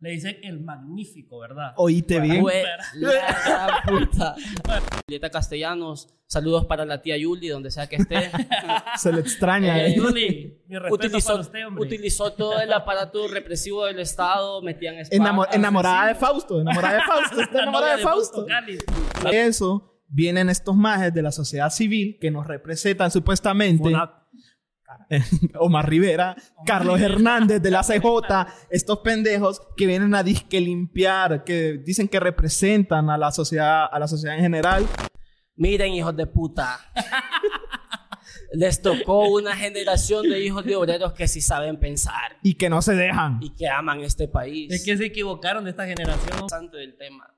le dicen el magnífico, ¿verdad? Oíste bien. La puta. Julieta Castellanos, saludos para la tía Yuli, donde sea que esté. Se le extraña. Eh, eh. Yuli, mi respeto utilizó, para usted, hombre. utilizó todo el aparato represivo del Estado, metían Enamo- espadas, enamorada de. Fausto. Enamorada de Fausto. Está enamorada de Fausto. Eso vienen estos majes de la sociedad civil que nos representan supuestamente. Una- Omar Rivera, Carlos Rivera. Hernández de la CJ, estos pendejos que vienen a disque limpiar, que dicen que representan a la sociedad, a la sociedad en general. Miren, hijos de puta. Les tocó una generación de hijos de obreros que sí saben pensar y que no se dejan. y que aman este país. Es que se equivocaron de esta generación. Interesante del tema.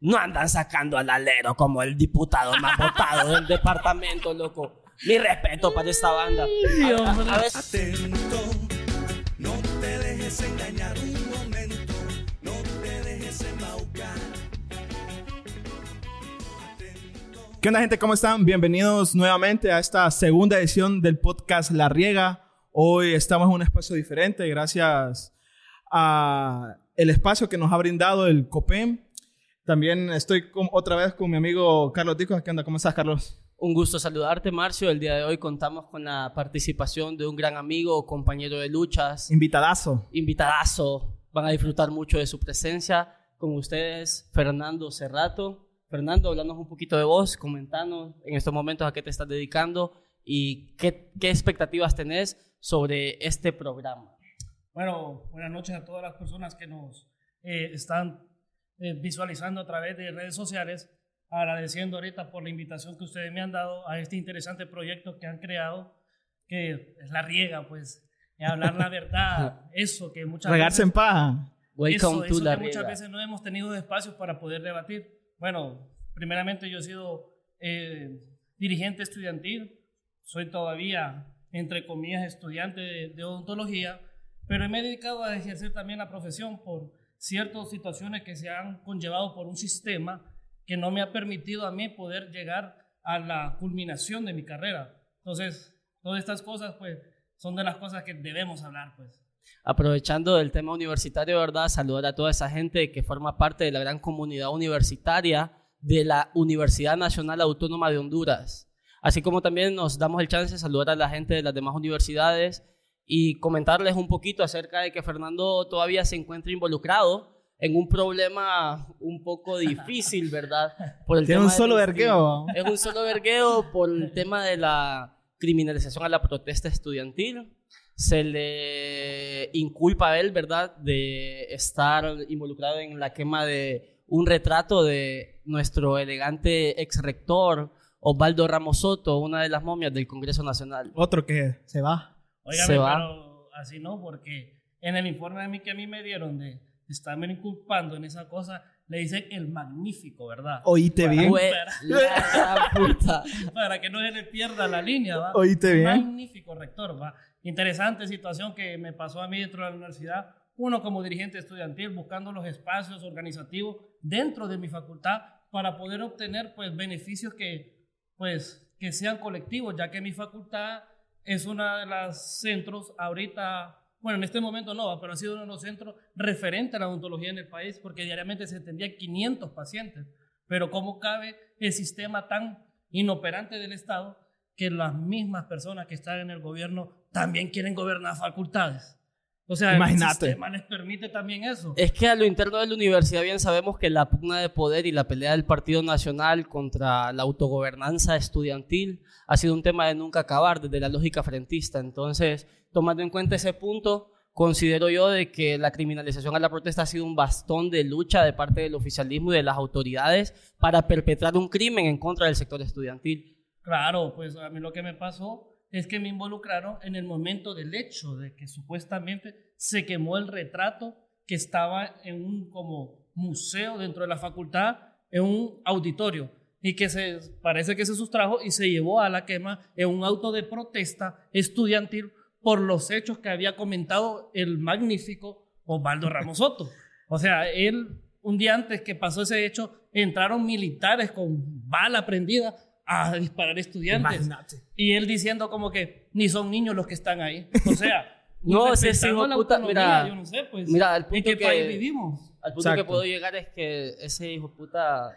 No andan sacando al alero como el diputado más votado del departamento, loco. Mi respeto para esta banda. A- a- a veces- Atento, no te dejes engañar un momento, no te dejes embaucar. ¿Qué onda, gente? ¿Cómo están? Bienvenidos nuevamente a esta segunda edición del podcast La Riega. Hoy estamos en un espacio diferente gracias a el espacio que nos ha brindado el COPEM. También estoy con- otra vez con mi amigo Carlos Tico. ¿Qué onda? ¿Cómo estás, Carlos? Un gusto saludarte, Marcio. El día de hoy contamos con la participación de un gran amigo, compañero de luchas, Invitadazo. invitadazo. Van a disfrutar mucho de su presencia. Con ustedes, Fernando Cerrato. Fernando, hablanos un poquito de vos, comentanos en estos momentos a qué te estás dedicando y qué, qué expectativas tenés sobre este programa. Bueno, buenas noches a todas las personas que nos eh, están eh, visualizando a través de redes sociales. Agradeciendo ahorita por la invitación que ustedes me han dado a este interesante proyecto que han creado, que es la riega, pues, de hablar la verdad, eso que muchas Regarse en veces... paja. Welcome eso, to eso la que muchas veces no hemos tenido espacios para poder debatir. Bueno, primeramente yo he sido eh, dirigente estudiantil, soy todavía, entre comillas, estudiante de, de odontología, pero me he dedicado a ejercer también la profesión por ciertas situaciones que se han conllevado por un sistema que no me ha permitido a mí poder llegar a la culminación de mi carrera. Entonces, todas estas cosas, pues, son de las cosas que debemos hablar, pues. Aprovechando el tema universitario, ¿verdad? Saludar a toda esa gente que forma parte de la gran comunidad universitaria de la Universidad Nacional Autónoma de Honduras. Así como también nos damos el chance de saludar a la gente de las demás universidades y comentarles un poquito acerca de que Fernando todavía se encuentra involucrado en un problema un poco difícil, ¿verdad? Por el Tiene tema un solo del- vergueo. Es un solo vergueo por el tema de la criminalización a la protesta estudiantil. Se le inculpa a él, ¿verdad?, de estar involucrado en la quema de un retrato de nuestro elegante ex rector Osvaldo Ramos Soto, una de las momias del Congreso Nacional. Otro que se va. Óigame, Se va. pero así no, porque en el informe de mí que a mí me dieron de estarme inculpando en esa cosa, le dicen el magnífico, ¿verdad? Oíste bien. La gran puta. Para que no se le pierda la línea, ¿va? Oíste bien. Magnífico rector, ¿va? Interesante situación que me pasó a mí dentro de la universidad. Uno como dirigente estudiantil buscando los espacios organizativos dentro de mi facultad para poder obtener pues beneficios que pues que sean colectivos, ya que mi facultad es una de las centros ahorita, bueno, en este momento no, pero ha sido uno de los centros referentes a la odontología en el país porque diariamente se atendían 500 pacientes. Pero ¿cómo cabe el sistema tan inoperante del Estado que las mismas personas que están en el gobierno también quieren gobernar facultades? O sea, Imagínate. el sistema les permite también eso. Es que a lo interno de la universidad bien sabemos que la pugna de poder y la pelea del Partido Nacional contra la autogobernanza estudiantil ha sido un tema de nunca acabar desde la lógica frentista. Entonces, tomando en cuenta ese punto, considero yo de que la criminalización a la protesta ha sido un bastón de lucha de parte del oficialismo y de las autoridades para perpetrar un crimen en contra del sector estudiantil. Claro, pues a mí lo que me pasó es que me involucraron en el momento del hecho de que supuestamente se quemó el retrato que estaba en un como museo dentro de la facultad, en un auditorio, y que se parece que se sustrajo y se llevó a la quema en un auto de protesta estudiantil por los hechos que había comentado el magnífico Osvaldo Ramos Soto. O sea, él, un día antes que pasó ese hecho, entraron militares con bala prendida a disparar estudiantes. Imagínate. Y él diciendo como que ni son niños los que están ahí. O sea, No, ese hijo puta, mira, yo no sé, pues, mira, al ¿en punto qué que- país vivimos? Al punto Exacto. que puedo llegar es que ese hijo de puta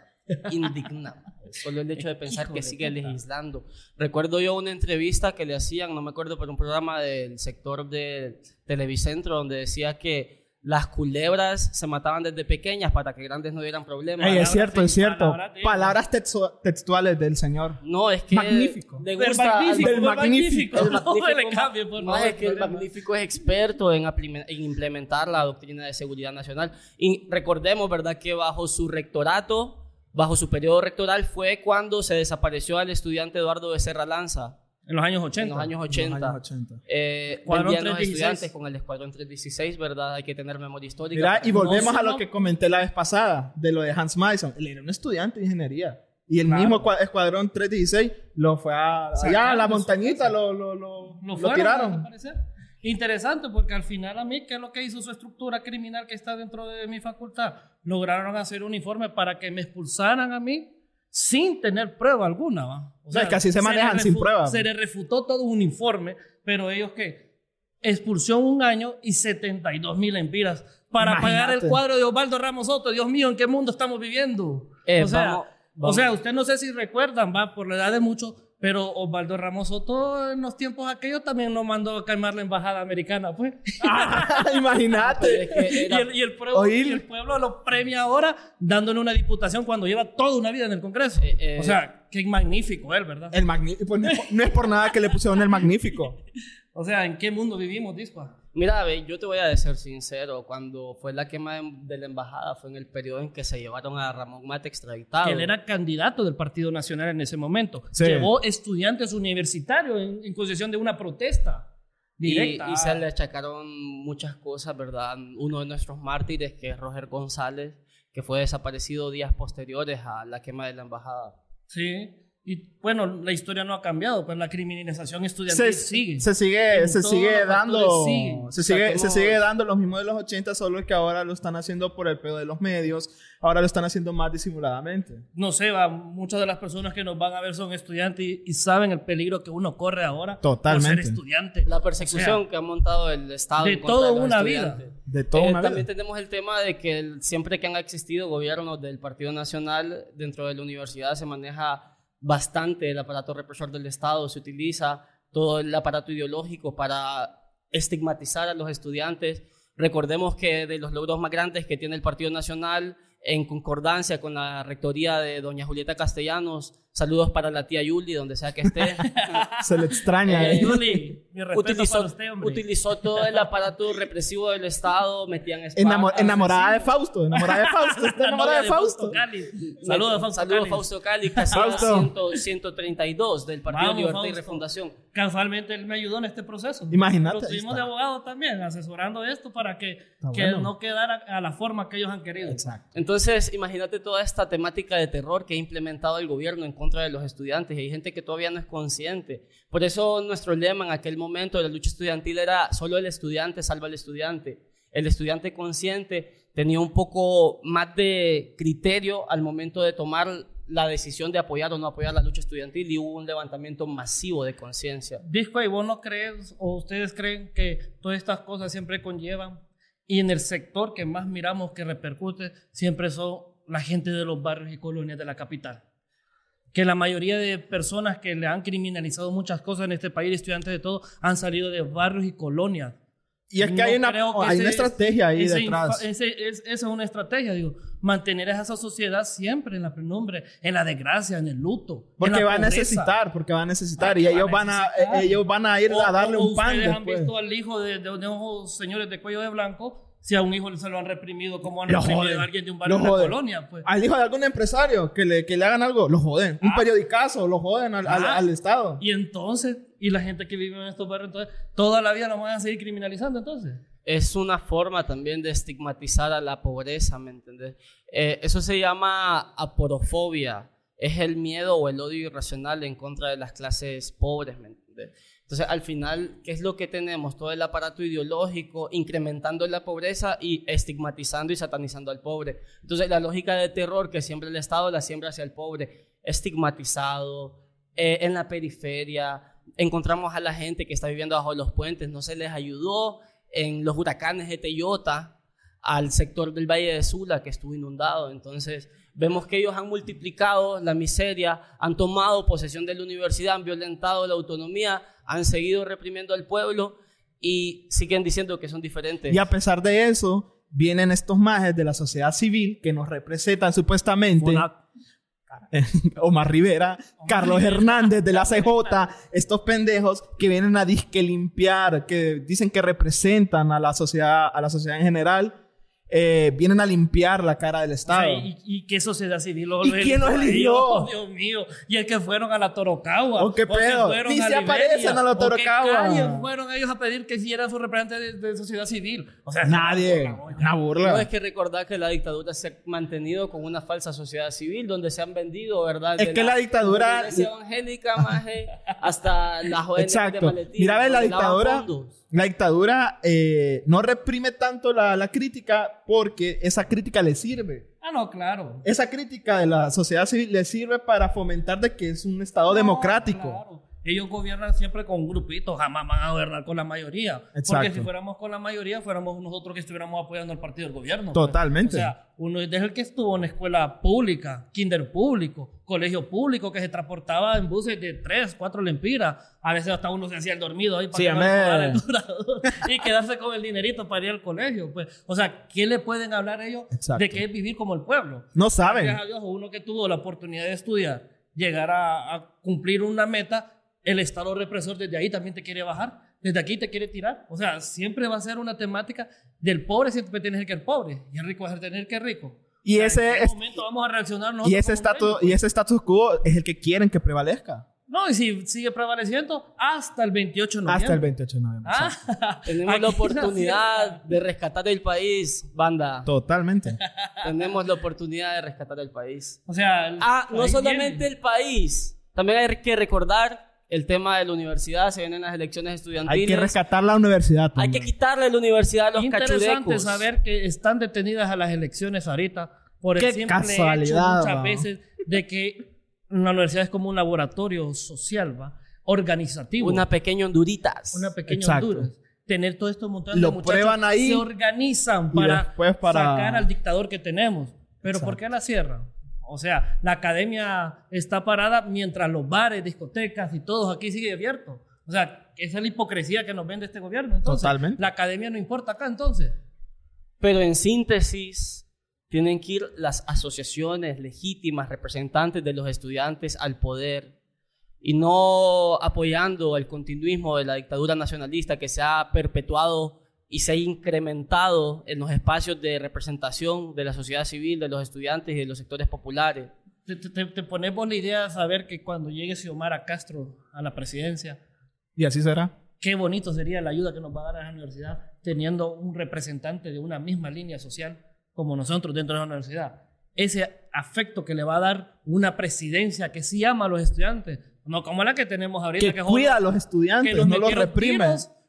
indigna. Solo el hecho de pensar Hijo que de sigue legislando. Recuerdo yo una entrevista que le hacían, no me acuerdo, pero un programa del sector de Televicentro, donde decía que las culebras se mataban desde pequeñas para que grandes no dieran problemas. Ey, es Palabras cierto, de- es cierto. palabras de- Palabras textu- textuales del señor. No, es que Magnífico. le Del gusta al- magnífico, del del magnífico. magnífico. El No me le magnífico, cambie, por no, es que el magnífico es experto en, en implementar la doctrina de seguridad nacional. Y recordemos, ¿verdad?, que bajo su rectorato, bajo su periodo rectoral, fue cuando se desapareció al estudiante Eduardo Becerra Lanza En los años 80. en los años En 80. los años 80. Eh, los 316. estudiantes con el Escuadrón 316, ¿verdad? Hay que tener memoria histórica. Mira, y volvemos No, a lo que comenté la vez pasada, de lo de Hans Mason. Él era un estudiante de ingeniería. Y el Claro. mismo cua- escuadrón 316 lo fue a, allá a la su montañita, lo, lo, lo, Lo, lo fueron tiraron. Interesante, porque al final a mí, ¿qué es lo que hizo su estructura criminal que está dentro de mi facultad? Lograron hacer un informe para que me expulsaran a mí sin tener prueba alguna. ¿va? O No, es que así se manejan, sin prueba. Se le refutó todo un informe, pero ellos que expulsión un año y 72 mil empiras para Imagínate. pagar el cuadro de Osvaldo Ramos Soto. Dios mío, ¿en qué mundo estamos viviendo? Eh, o sea, vamos- o sea, usted no sé si recuerdan, va, por la edad de muchos, pero Osvaldo Ramos Soto en los tiempos aquellos también nos mandó a calmar la embajada americana, pues. Ah, Imagínate. Es que y, el, y el pueblo, Oír. y el pueblo lo premia ahora dándole una diputación cuando lleva toda una vida en el Congreso. Eh, eh. o sea, qué magnífico él, ¿verdad? El magnífico. Pues no es por nada que le pusieron el magnífico. O sea, ¿en qué mundo vivimos, Dispa? Mira, ve, yo te voy a ser sincero, cuando fue la quema de, de la embajada fue en el periodo en que se llevaron a Ramón Mate extraditado. Que él era candidato del Partido Nacional en ese momento. Sí. Llevó estudiantes universitarios en, en concesión de una protesta y, directa. y se le achacaron muchas cosas, ¿verdad? Uno de nuestros mártires, que es Roger González, que fue desaparecido días posteriores a la quema de la embajada. Sí. Y bueno, la historia no ha cambiado, pues la criminalización estudiantil Se, sigue. se sigue, En se sigue dando, sigue. se sigue, se sigue dando los mismos de los 80, solo que ahora lo están haciendo por el pedo de los medios, ahora lo están haciendo más disimuladamente. no sé, va, muchas de las personas que nos van a ver son estudiantes y, y saben el peligro que uno corre ahora Totalmente. por ser estudiante. La persecución O sea, que ha montado el Estado. de toda una estudiantes. vida. De toda Eh, una también vida. tenemos el tema de que el- siempre que han existido gobiernos del Partido Nacional dentro de la universidad se maneja bastante el aparato represor del Estado, se utiliza todo el aparato ideológico para estigmatizar a los estudiantes. Recordemos que de los logros más grandes que tiene el Partido Nacional, en concordancia con la rectoría de doña Julieta Castellanos, saludos para la tía Yuli, donde sea que esté. Se le extraña. Eh, eh. Yuli, mi respeto utilizó, para usted, hombre. utilizó todo el aparato represivo del Estado, metían Enamo- espartas, enamorada de Fausto, enamorada de Fausto, está enamorada de Fausto. Cali. Saludos, Fausto Saludos, Cali. Fausto Cali, casi Fausto. 100, 132 del Partido Vamos, Libertad y Fausto. Refundación. Casualmente él me ayudó en este proceso. Imagínate, Lo tuvimos de abogado también, asesorando esto para que, Está que bueno. no quedara a la forma que ellos han querido. Exacto. Entonces, imagínate toda esta temática de terror que ha implementado el gobierno en contra de los estudiantes. Y hay gente que todavía no es consciente. Por eso nuestro lema en aquel momento de la lucha estudiantil era solo el estudiante salva al estudiante. El estudiante consciente tenía un poco más de criterio al momento de tomar la decisión de apoyar o no apoyar la lucha estudiantil y hubo un levantamiento masivo de conciencia. Disco, ¿y vos no crees o ustedes creen que todas estas cosas siempre conllevan? Y en el sector que más miramos que repercute siempre son la gente de los barrios y colonias de la capital. Que la mayoría de personas que le han criminalizado muchas cosas en este país, estudiantes de todo, han salido de barrios y colonias. Y es que No hay una, que hay una ese- estrategia ahí ese detrás. ese- es- esa es una estrategia, digo, mantener a esa sociedad siempre en la penumbre, en la desgracia, en el luto. en Porque la va a necesitar, porque va a necesitar. Porque y a ellos van a, necesitar. eh, ellos van a ir O- a darle o un pan Ustedes han después. visto al hijo de, de, de unos señores de cuello de blanco, si a un hijo se lo han reprimido, como han Lo reprimido joden. a alguien de un barrio Lo de joden. colonia. Pues. Al hijo de algún empresario que le, que le hagan algo, lo joden. Un Ah. periodicazo, lo joden al, al- Ah. al Estado. Y entonces, y la gente que vive en estos barrios, entonces, toda la vida nos van a seguir criminalizando entonces. es una forma también de estigmatizar a la pobreza, ¿me entendés? Eh, eso se llama aporofobia, es el miedo o el odio irracional en contra de las clases pobres, ¿me entendés? Entonces, al final, ¿qué es lo que tenemos? Todo el aparato ideológico incrementando la pobreza y estigmatizando y satanizando al pobre. Entonces, la lógica de terror que siempre el Estado la siembra hacia el pobre, estigmatizado, eh, en la periferia, encontramos a la gente que está viviendo bajo los puentes, no se les ayudó en los huracanes de Teyota al sector del Valle de Sula que estuvo inundado. Entonces, vemos que ellos han multiplicado la miseria, han tomado posesión de la universidad, han violentado la autonomía, han seguido reprimiendo al pueblo y siguen diciendo que son diferentes. Y a pesar de eso, vienen estos majes de la sociedad civil que nos representan supuestamente. Omar Rivera, Carlos Hernández de la CJ, estos pendejos que vienen a disque limpiar, que dicen que representan a la sociedad, a la sociedad en general eh, vienen a limpiar la cara del Estado. O sea, ¿y, y qué sociedad civil lo ¿Y quién los eligió? Oh, Dios mío. Y el que fueron a la Torocagua. ¿O qué pedo? Ni a se Liberia, aparecen a la ¿o qué Torocagua. fueron ellos a pedir que hicieran su representante de, de sociedad civil. O sea, Nadie. Una No burla. es que recordar que la dictadura se ha mantenido con una falsa sociedad civil donde se han vendido, ¿verdad? Es De que la dictadura- de la evangélica, maje, hasta ONG de Exacto. maletín. Mira, ve, la dictadura, fondos. La dictadura eh, no reprime tanto la, la crítica porque esa crítica le sirve. Ah, no, claro. Esa crítica de la sociedad civil le sirve para fomentar de que es un Estado No, democrático. claro. Ellos gobiernan siempre con grupitos, jamás van a gobernar con la mayoría. Porque Exacto. si fuéramos con la mayoría, fuéramos nosotros que estuviéramos apoyando al partido del gobierno. pues. Totalmente. O sea, uno desde el que estuvo en escuela pública, kinder público, colegio público, que se transportaba en buses de 3, 4 lempiras. A veces hasta uno se hacía el dormido ahí para Sí, que no el y quedarse con el dinerito para ir al colegio. Pues, o sea, ¿qué le pueden hablar ellos Exacto. de qué es vivir como el pueblo? No saben. Gracias a Dios, uno que tuvo la oportunidad de estudiar, llegar a, a cumplir una meta, el Estado represor desde ahí también te quiere bajar, desde aquí te quiere tirar. O sea, siempre va a ser una temática del pobre siempre tiene que ser pobre y el rico va a tener que ser rico. Y O sea, ese, ¿En momento vamos a reaccionar y nosotros ese como estatus, México? y ese status quo es el que quieren que prevalezca. No, y si sigue prevaleciendo hasta el 28 de noviembre. Hasta el 28 de noviembre. Ah, Tenemos la oportunidad de rescatar el país, banda. Totalmente. Tenemos la oportunidad de rescatar el país. O sea, el- Ah, no solamente viene. el país. También hay que recordar el tema de la universidad. Se vienen las elecciones estudiantiles. Hay que rescatar la universidad. Hay también. que quitarle la universidad a los Interesante cachurecos. saber que están detenidas a las elecciones ahorita por Qué el simple hecho casualidad, muchas va. veces de que la universidad es como un laboratorio social, ¿va? organizativo, Una pequeña Honduritas. una pequeña Exacto. Honduras. Tener todo esto montado Lo prueban ahí se organizan para, para- sacar al dictador que tenemos. Pero ¿por Exacto. qué la cierran? O sea, la academia está parada mientras los bares, discotecas y todos aquí sigue abierto. O sea, esa es la hipocresía que nos vende este gobierno. Entonces, Totalmente. La academia no importa acá entonces. Pero en síntesis, tienen que ir las asociaciones legítimas, representantes de los estudiantes al poder y no apoyando el continuismo de la dictadura nacionalista que se ha perpetuado y se ha incrementado en los espacios de representación de la sociedad civil, de los estudiantes y de los sectores populares. Te, te- te ponemos la idea de saber que cuando llegue Xiomara Castro a la presidencia, Y así será. qué bonito sería la ayuda que nos va a dar a la universidad teniendo un representante de una misma línea social como nosotros dentro de la universidad. Ese afecto que le va a dar una presidencia que sí ama a los estudiantes, no como la que tenemos ahorita. Que que cuida a otra, los estudiantes, que nos no los reprime.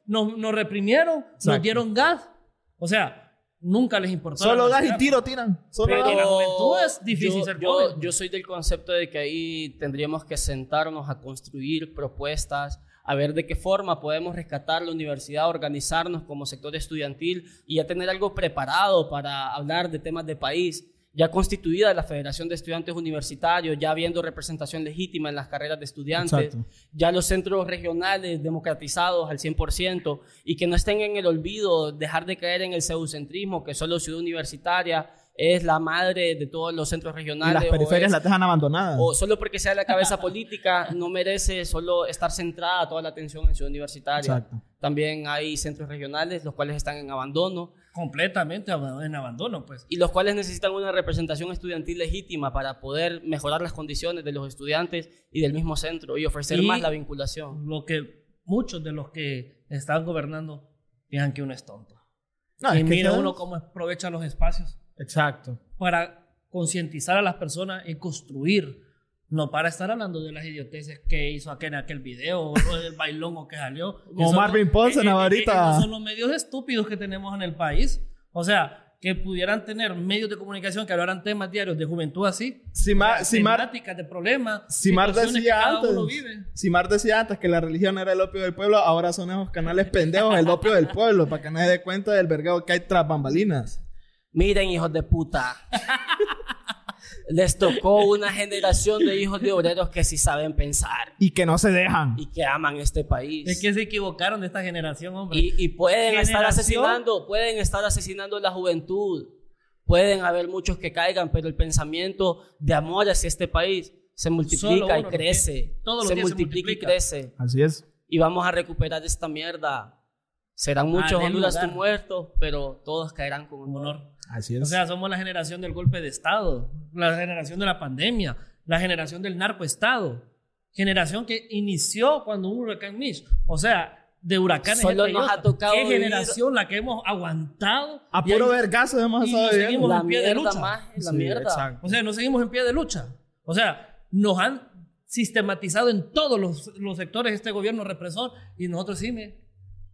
Nos, nos reprimieron, nos Exacto. dieron gas. O sea, nunca les importó. Solo gas y tiro tiran. Solo Pero- la juventud es difícil yo, ser yo soy del concepto de que ahí tendríamos que sentarnos a construir propuestas, a ver de qué forma podemos rescatar la universidad, organizarnos como sector estudiantil y ya tener algo preparado para hablar de temas de país. Ya constituida la Federación de Estudiantes Universitarios, ya habiendo representación legítima en las carreras de estudiantes, Exacto. ya los centros regionales democratizados al 100% y que no estén en el olvido, dejar de caer en el pseudocentrismo, que solo Ciudad Universitaria es la madre de todos los centros Y regionales. las o periferias es- las dejan abandonadas. o solo porque sea la cabeza política, no merece solo estar centrada toda la atención en Ciudad Universitaria. Exacto. También hay centros regionales, los cuales están en abandono completamente en abandono, pues. y los cuales necesitan una representación estudiantil legítima para poder mejorar las condiciones de los estudiantes y del mismo centro y ofrecer Y- más la vinculación. Lo que muchos de los que están gobernando piensan que uno es tonto. No, y es mira uno cómo aprovecha los espacios Exacto. para concientizar a las personas y construir, no para estar hablando de las idioteces que hizo aquel en aquel video o del bailongo que salió. Como Marvin no- Paulson eh, eh, eh, son los medios estúpidos que tenemos en el país. O sea, que pudieran tener medios de comunicación que hablaran temas diarios de juventud así. Si Mar, si Mar, de problemas. si Mar decía antes, si Mar decía antes que la religión era el opio del pueblo, ahora son esos canales pendejos el opio del pueblo, para que nadie dé cuenta del vergado que hay tras bambalinas. Miren, hijos de puta. Les tocó una generación de hijos de obreros que sí saben pensar Y que no se dejan. y que aman este país. Es que se equivocaron de esta generación, hombre. Y, y pueden estar asesinando, pueden estar asesinando la juventud. Pueden haber muchos que caigan, pero el pensamiento de amor hacia este país se multiplica y crece. Todos los se días se multiplica y multiplica. crece. Así es. Y vamos a recuperar esta mierda. Serán muchos. Honduras muertos, pero todos caerán con Con honor. honor. Así es. O sea, somos la generación del golpe de Estado, la generación de la pandemia, la generación del narcoestado, generación que inició cuando un huracán Mitch. O sea, de huracanes. Solo nos ha tocado ¿Qué vivir- generación la que hemos aguantado? a puro vergazo hemos y viviendo. seguimos La en pie de lucha. más, la Sí, mierda. exacto. O sea, no seguimos en pie de lucha. O sea, nos han sistematizado en todos los, los sectores este gobierno represor y nosotros sí, mire,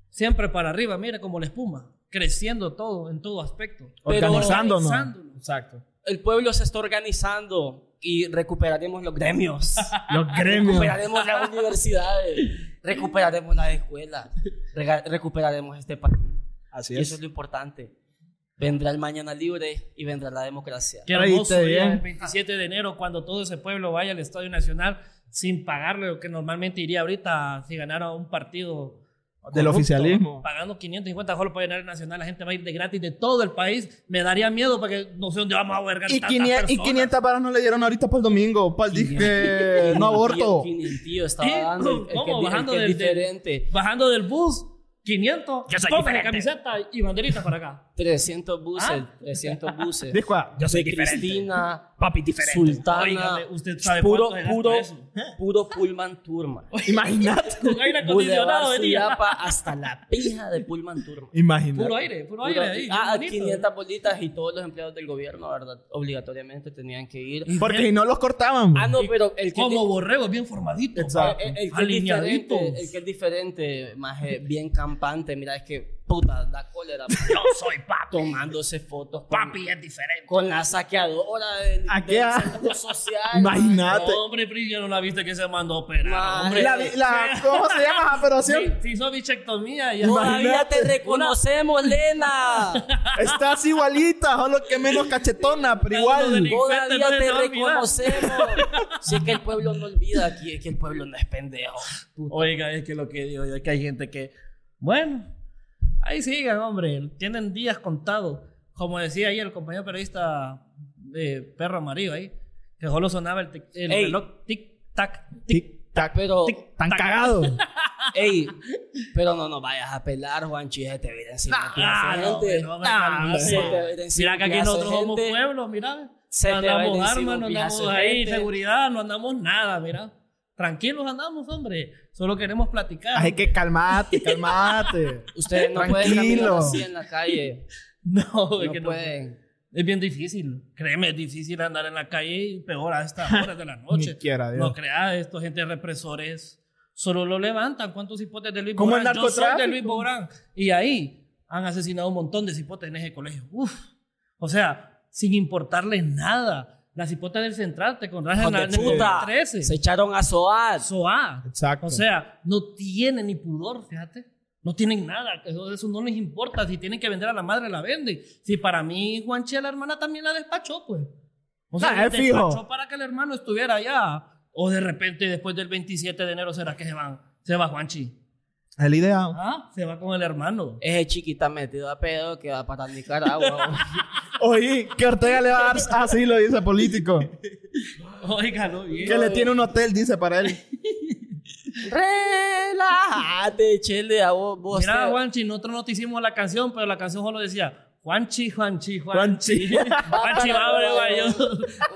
siempre para arriba, mira, como la espuma, creciendo todo, en todo aspecto. Pero- Organizándonos. organizándonos. Exacto. El pueblo se está organizando y recuperaremos los gremios. Los gremios. recuperaremos las universidades. Recuperaremos las escuelas. recuperaremos este país. Así Y eso es. es lo importante. Vendrá el mañana libre y vendrá la democracia. Qué hermoso día, el 27 de enero, cuando todo ese pueblo vaya al Estadio Nacional sin pagarle lo que normalmente iría ahorita si ganara un partido. Del oficialismo. Pagando 550 solo para llenar el Nacional, la gente va a ir de gratis de todo el país. Me daría miedo porque no sé dónde vamos a ver Y, tantas 500, y personas. 500 varas no le dieron ahorita para el domingo. Para el disque no aborto. Tío estaba ¿Qué? dando el, el que, Bajando que es del- diferente. Bajando del bus, 500. Yo soy diferente. camiseta y banderita para acá. 300 buses. Ah. 300 buses. Disco, yo soy de diferente. Cristina, Papi diferente. Sultana. Óigame, usted sabe puro, puro, eso. Puro Pullman Turma. Imagínate. Con aire acondicionado venía. Hasta la pija de Pullman Turma. Imagínate. Puro aire, puro Puro- aire ahí. ah, bonito. 500 bolitas y todos los empleados del gobierno, ¿verdad? Obligatoriamente tenían que ir. Porque si no los cortaban. Ah, no, pero el que, Como borrego, bien formadito. Exacto. el, el que es Alineadito. diferente, el que es diferente, más eh, bien campante, mira, es que puta, da cólera. Yo soy papi. tomándose fotos con, Papi es diferente. con la saqueadora del, ¿A del centro social. Imagínate. No, hombre, yo no la viste que se mandó a operar. Hombre. La, la- ¿Cómo se llama esa operación? Sí, se hizo bichectomía. y- Todavía te reconocemos, Lena. Estás igualita, solo que menos cachetona, pero igual. Todavía te reconocemos. Si es que el pueblo no olvida aquí, es que el pueblo no es pendejo. Oiga, es que lo que digo yo, es que hay gente que, bueno, ahí sigan, hombre, tienen días contados. Como decía ayer el compañero periodista de Perro Amarillo ahí, que solo sonaba el, tic- el Ey. reloj tic-tac, tic Tic, tac, Pero, tic, tan cagado. ey, pero no nos vayas a pelar, Juanchi, se te viene encima. de Ah, no, gente. no, Nah, hombre. Se te va a ir encima Mira que aquí nosotros somos gente. pueblo, mira. Se no andamos armas, no andamos ahí, gente. seguridad, no andamos nada, mira. Tranquilos andamos, hombre. Solo queremos platicar. Hay que calmate, calmate. Ustedes no pueden Tranquilo. caminar así en la calle. No, es No que no pueden. Es bien difícil. Créeme, es difícil andar en la calle y peor a estas horas de la noche. Ni quiera, Dios. no crea, estos gente represores solo lo levantan. ¿Cuántos hipotes de Luis Como el? Yo soy de narcotráfico. Luis Borán. Y ahí han asesinado un montón de cipotes en ese colegio. Uf. O sea, sin importarles nada. Las cipotes del central te encontrás en el puta. 13. Se echaron a Soad. SOA. Exacto. O sea, no tienen ni pudor, fíjate. No tienen nada, eso, eso no les importa. Si tienen que vender a la madre, la venden. Si para mí, Juanchi, a la hermana también la despachó, pues. O sea, Ah, es despachó fijo. para que el hermano estuviera allá. O de repente, después del 27 de enero, ¿será que se van? Se va Juanchi. El ideal. Ah, se va con el hermano. Ese chiquita metido a pedo que va para Nicaragua. Oye, que Ortega le va a dar asilo, dice político. Óigalo bien. Que le tiene un hotel, dice para él. Relájate, chele, a vos. vos Mira, te- Juanchi, nosotros no te hicimos la canción, pero la canción solo decía Juanchi, Juanchi, Juanchi. Juanchi. Juanchi va a Nueva York.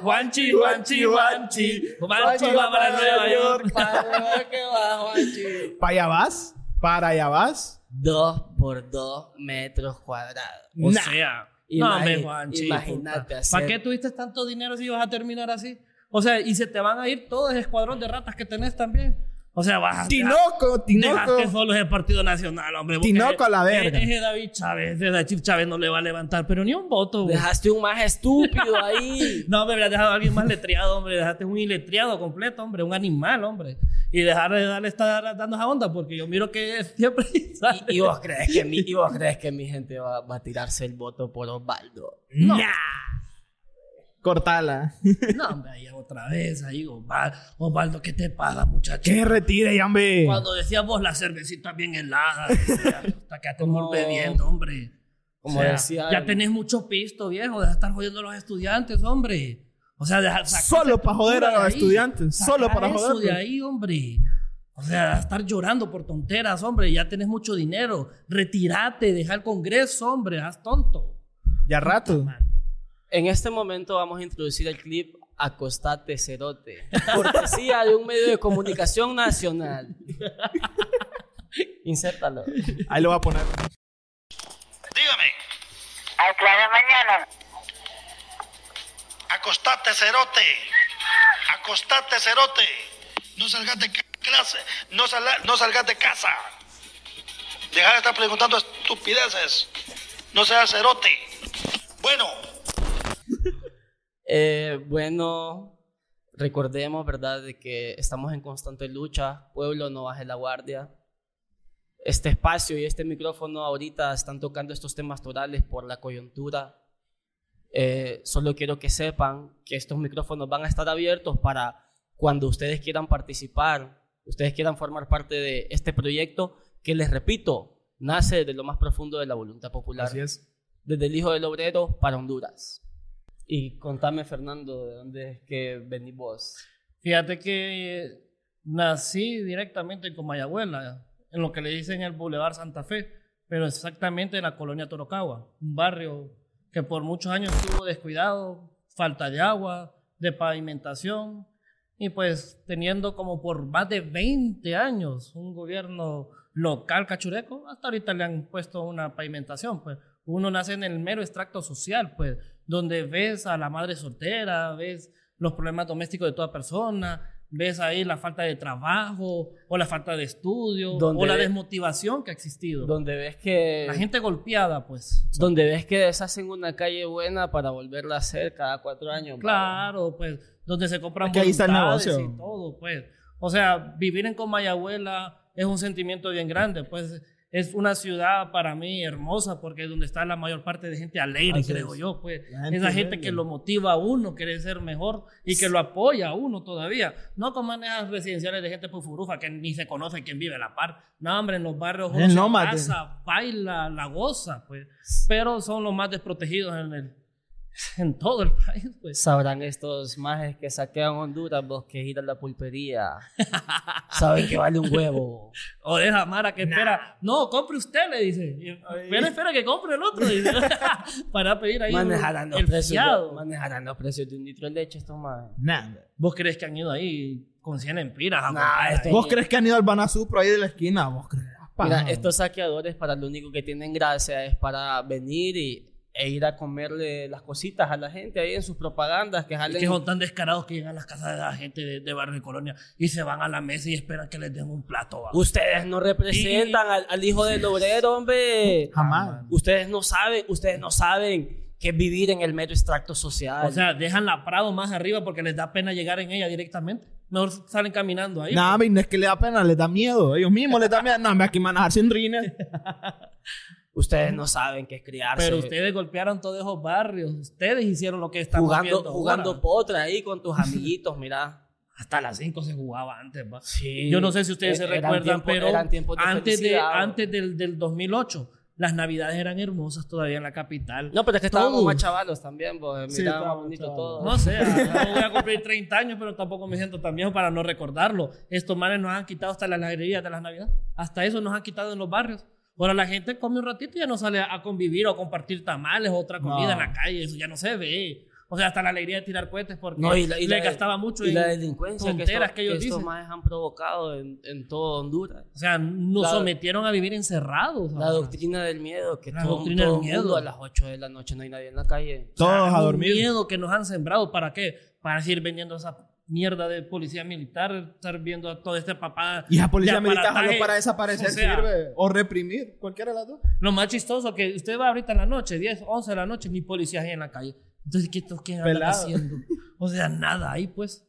Juanchi, Juanchi, Juanchi. Juanchi va para Nueva York. Para Nueva York que va, Juanchi. ¿Para allá vas? ¿Para allá vas? Dos por dos metros cuadrados. O Nah. sea, no Juanchi. imagínate hacer- ¿Para qué tuviste tanto dinero si vas a terminar así? O sea, y se te van a ir todo ese escuadrón de ratas que tenés también. O sea, vas Tinoco, Tinoco. Dejaste solo ese partido nacional, hombre. Tinoco a la verga. Ese David Chávez, ese David Chávez no le va a levantar, pero ni un voto, güey. Dejaste un más estúpido ahí. No, hombre, hubieras dejado a alguien más letriado, hombre. Dejaste un iletriado completo, hombre. Un animal, hombre. Y dejar de darle estar dando esa onda, porque yo miro que siempre sale. Y, y vos crees que mi, y vos crees que mi gente va, va a tirarse el voto por Osvaldo. No, Cortala. no, hombre, ahí otra vez, ahí, Osvaldo, Osvaldo, ¿qué te pasa, muchacho? Que retire, ya, hombre. Cuando decías vos la cervecita bien helada, decía, hasta que te Como- bebiendo, hombre. Como O sea, decía Ya el- tenés mucho pisto, viejo. Deja de estar jodiendo a los estudiantes, hombre. O sea, deja, Solo esa pa' joder a los ahí. estudiantes, solo para eso joderlos. de ahí, hombre. O sea, estar llorando por tonteras, hombre. Ya tenés mucho dinero. Retírate, deja el congreso, hombre. Haz tonto. Ya rato. En este momento vamos a introducir el clip Acostate Cerote, cortesía de un medio de comunicación nacional. Insértalo. Ahí lo voy a poner. Dígame, Al clave mañana. Acostate, cerote. Acostate, cerote. No salgas de clase. No, sala- no salgas de casa. Deja de estar preguntando estupideces. No seas cerote. Bueno, Eh, bueno, recordemos, ¿verdad?, de que estamos en constante lucha. Pueblo, no baje la guardia. Este espacio y este micrófono ahorita están tocando estos temas torales por la coyuntura. Eh, solo quiero que sepan que estos micrófonos van a estar abiertos para cuando ustedes quieran participar, ustedes quieran formar parte de este proyecto que les repito, nace de lo más profundo de la voluntad popular Así es. desde el Hijo del Obrero para Honduras. Y contame, Fernando, ¿de dónde es que venís vos? Fíjate que nací directamente en Comayagüela, en lo que le dicen el Boulevard Santa Fe, pero exactamente en la colonia Torocagua, un barrio que por muchos años estuvo descuidado, falta de agua, de pavimentación, y pues teniendo como por más de 20 años un gobierno local cachureco, hasta ahorita le han puesto una pavimentación, pues. Uno nace en el mero extracto social, pues donde ves a la madre soltera, ves los problemas domésticos de toda persona, ves ahí la falta de trabajo o la falta de estudio Donde o la desmotivación que ha existido. Donde ves que La gente golpeada, pues. donde ves que deshacen una calle buena para volverla a hacer cada cuatro años. Claro, pues, donde se compran que ahí está el negocio. y todo, pues. O sea, vivir en Comayagüela es un sentimiento bien grande, pues. Es una ciudad para mí hermosa porque es donde está la mayor parte de gente alegre, Así creo es. yo, pues. Gente Esa gente alegre. que lo motiva a uno, quiere ser mejor y que lo apoya a uno todavía. No como en esas residenciales de gente por furufa que ni se conoce quién vive a la par. No, hombre, en los barrios uno se abraza, baila, la goza, pues. Pero son los más desprotegidos en el en todo el país, pues. Sabrán estos majes que saquean Honduras, vos que ir a la pulpería. Saben que vale un huevo. O de esa Mara que espera. No, compre usted, le dice. Espera, espera que compre el otro. dice. Para pedir ahí Manejarán los, el precios fiado. manejarán los precios de un litro de leche estos majes. Nada. ¿Vos crees que han ido ahí con 100 empiras? Nah, este-? ¿Vos crees que han ido al Banasupro ahí de la esquina? ¿Vos crees? Mira, estos saqueadores para lo único que tienen gracia es para venir y, e ir a comerle las cositas a la gente ahí en sus propagandas que que son tan descarados que llegan a las casas de la gente de, de barrio de colonia y se van a la mesa y esperan que les den un plato. ¿va? Ustedes no representan al, al hijo del obrero, hombre. Jamás. Ustedes no saben, ustedes no saben qué es vivir en el medio extracto social. O sea, dejan la Prado más arriba porque les da pena llegar en ella directamente. Mejor salen caminando ahí. Nada, no es que le da pena, les da miedo. Ellos mismos les da miedo. No, me aquí manejar sin rines. ustedes no saben qué es criarse. Pero ustedes golpearon todos esos barrios. Ustedes hicieron lo que estamos jugando, jugando ahora. potra ahí con tus amiguitos, mira. Hasta las 5 se jugaba antes, ¿va? Sí. Yo no sé si ustedes se Eran recuerdan, pero de antes, de, antes del, del 2008, las navidades eran hermosas todavía en la capital. No, pero es que estábamos más chavalos también, pues, Sí, mira, más estábamos bonito chavalos. todo. No sé, no voy a cumplir 30 años, pero tampoco me siento tan viejo para no recordarlo. Estos manes nos han quitado hasta las alegrías de las navidades. Hasta eso nos han quitado en los barrios. Ahora la gente come un ratito y ya no sale a convivir o a compartir tamales o otra comida No. en la calle. Eso ya no se ve. O sea, hasta la alegría de tirar cohetes porque No, y la, y le la- gastaba mucho y en la delincuencia que, esto- que ellos que estos dicen. majes han provocado en, en todo Honduras. O sea, nos La- sometieron a vivir encerrados. La doctrina del miedo, que La todo, doctrina todo del mundo miedo. a las 8 de la noche no hay nadie en la calle. Todos O sea, a dormir. miedo que nos han sembrado. ¿Para qué? Para seguir vendiendo esa mierda de policía militar, estar viendo a toda esta papada. Y esa policía de militar solo para desaparecer O sea, sirve. O reprimir, cualquiera de las dos. Lo más chistoso que usted va ahorita en la noche, 10, 11 de la noche, ni policías ahí en la calle. Entonces, ¿qué, qué andan haciendo? O sea, nada ahí, pues.